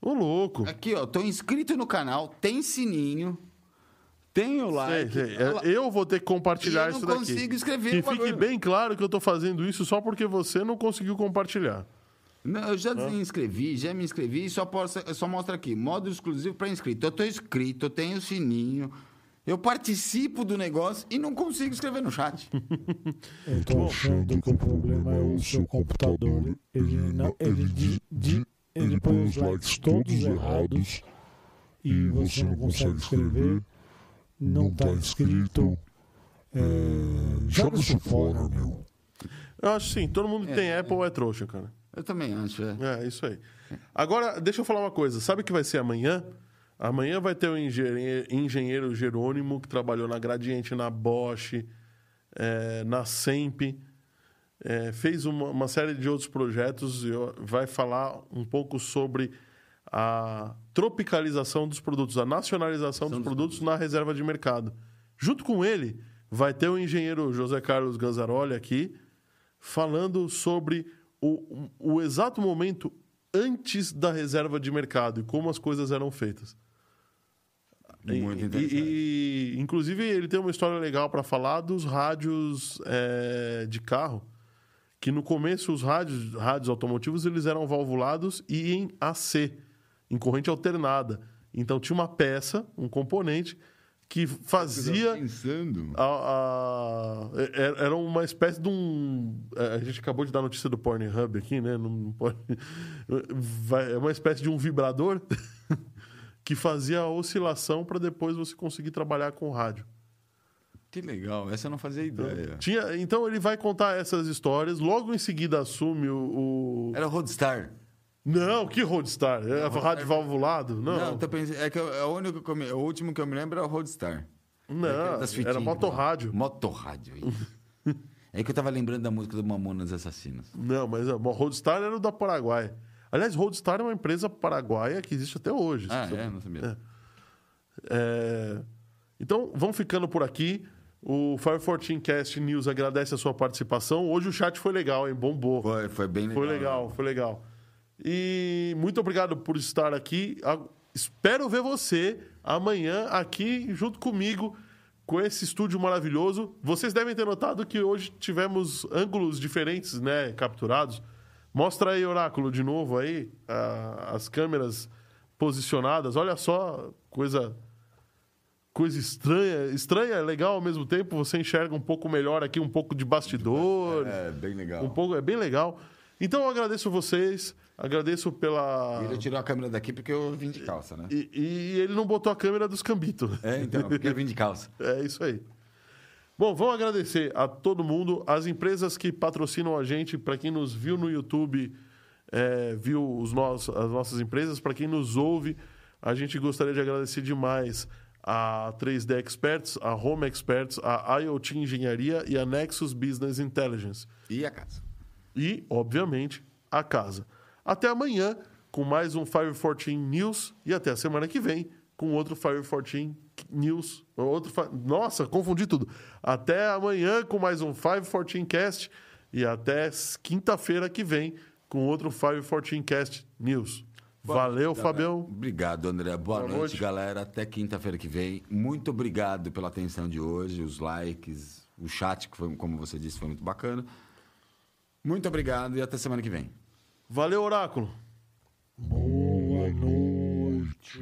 Ô, louco. Aqui, ó, tô inscrito no canal, tem sininho, tem o like. sei. É, Eu vou ter que compartilhar E eu não isso daqui. consigo escrever Que o fique bem claro que eu tô fazendo isso só porque você não conseguiu compartilhar. Não, eu já desinscrevi, já me inscrevi e só, posso, só mostra aqui, modo exclusivo para inscrito. Eu tô inscrito, eu tenho o sininho, eu participo do negócio e não consigo escrever no chat. Eu tô achando que o problema é o seu computador. Ele não, ele, di- di- ele põe os likes todos errados e você não consegue escrever, não tá inscrito. É, joga isso fora, meu. Eu acho sim, todo mundo que É, tem Apple é trouxa, cara. Eu também acho, é. É, isso aí. Agora, deixa eu falar uma coisa. Sabe o que vai ser amanhã? Amanhã vai ter o engenheiro, engenheiro Jerônimo, que trabalhou na Gradiente, na Bosch, é, na Semp, é, fez uma, uma série de outros projetos e vai falar um pouco sobre a tropicalização dos produtos, a nacionalização dos dos produtos na reserva de mercado. Junto com ele, vai ter o engenheiro José Carlos Ganzaroli aqui, falando sobre o, o exato momento antes da reserva de mercado e como as coisas eram feitas. Muito E- interessante. E, e, inclusive, ele tem uma história legal para falar dos rádios é, de carro. Que no começo os rádios, rádios automotivos eles eram valvulados e em AC, em corrente alternada. Então tinha uma peça, um componente, que fazia. pensando. A, a- é- era uma espécie de um. é, A gente acabou de dar notícia do Pornhub aqui, né? Não, não pode. Vai- é uma espécie de um vibrador que fazia a oscilação para depois você conseguir trabalhar com rádio. Que legal, essa eu não fazia ideia. Tinha, então ele vai contar essas histórias. Logo em seguida assume o. o- Era Roadstar. Não, que Roadstar? É rádio valvulado? Não. Não, tô pensando, é que eu- é o único que me- o último que eu me lembro é o Roadstar. Não, Das era motorrádio. Motorrádio. aí. é que eu tava lembrando da música do Mamonas Assassinos. Não, mas o Roadstar era o da Paraguai. Aliás, Roadstar é uma empresa paraguaia que existe até hoje. Ah, é? Não sabia. É, Então, vamos ficando por aqui. O Fire 14 Cast News agradece a sua participação. Hoje o chat foi legal, hein? Bombou. Foi, foi bem legal. Foi legal, foi legal. E muito obrigado por estar aqui. Espero ver você amanhã aqui junto comigo com esse estúdio maravilhoso. Vocês devem ter notado que hoje tivemos ângulos diferentes, né, capturados. Mostra aí, Oráculo, de novo aí, a- as câmeras posicionadas. Olha só, coisa coisa estranha, estranha, legal ao mesmo tempo. Você enxerga um pouco melhor aqui, um pouco de bastidor. É, bem legal. Um pouco, é bem legal. Então eu agradeço vocês, agradeço pela. Ele tirou a câmera daqui porque eu vim de calça, né? E, e ele não botou a câmera dos cambitos. É, então, porque eu vim de calça. É isso aí. Bom, vamos agradecer a todo mundo, as empresas que patrocinam a gente, para quem nos viu no YouTube, é, viu os nossos, as nossas empresas, para quem nos ouve, a gente gostaria de agradecer demais a 3D Experts, a Home Experts, a IoT Engenharia e a Nexus Business Intelligence. E a casa. E, obviamente, a casa. Até amanhã com mais um 514 News e até a semana que vem com outro 514 News. Outro, nossa, confundi tudo. Até amanhã com mais um 514 Cast e até quinta-feira que vem com outro 514 Cast News. Valeu, Fabião. Obrigado, André. Boa, Boa noite, noite. galera. Até quinta-feira que vem. Muito obrigado pela atenção de hoje, os likes, o chat, que foi, como você disse, foi muito bacana. Muito obrigado e até semana que vem. Valeu, Oráculo. Boa noite.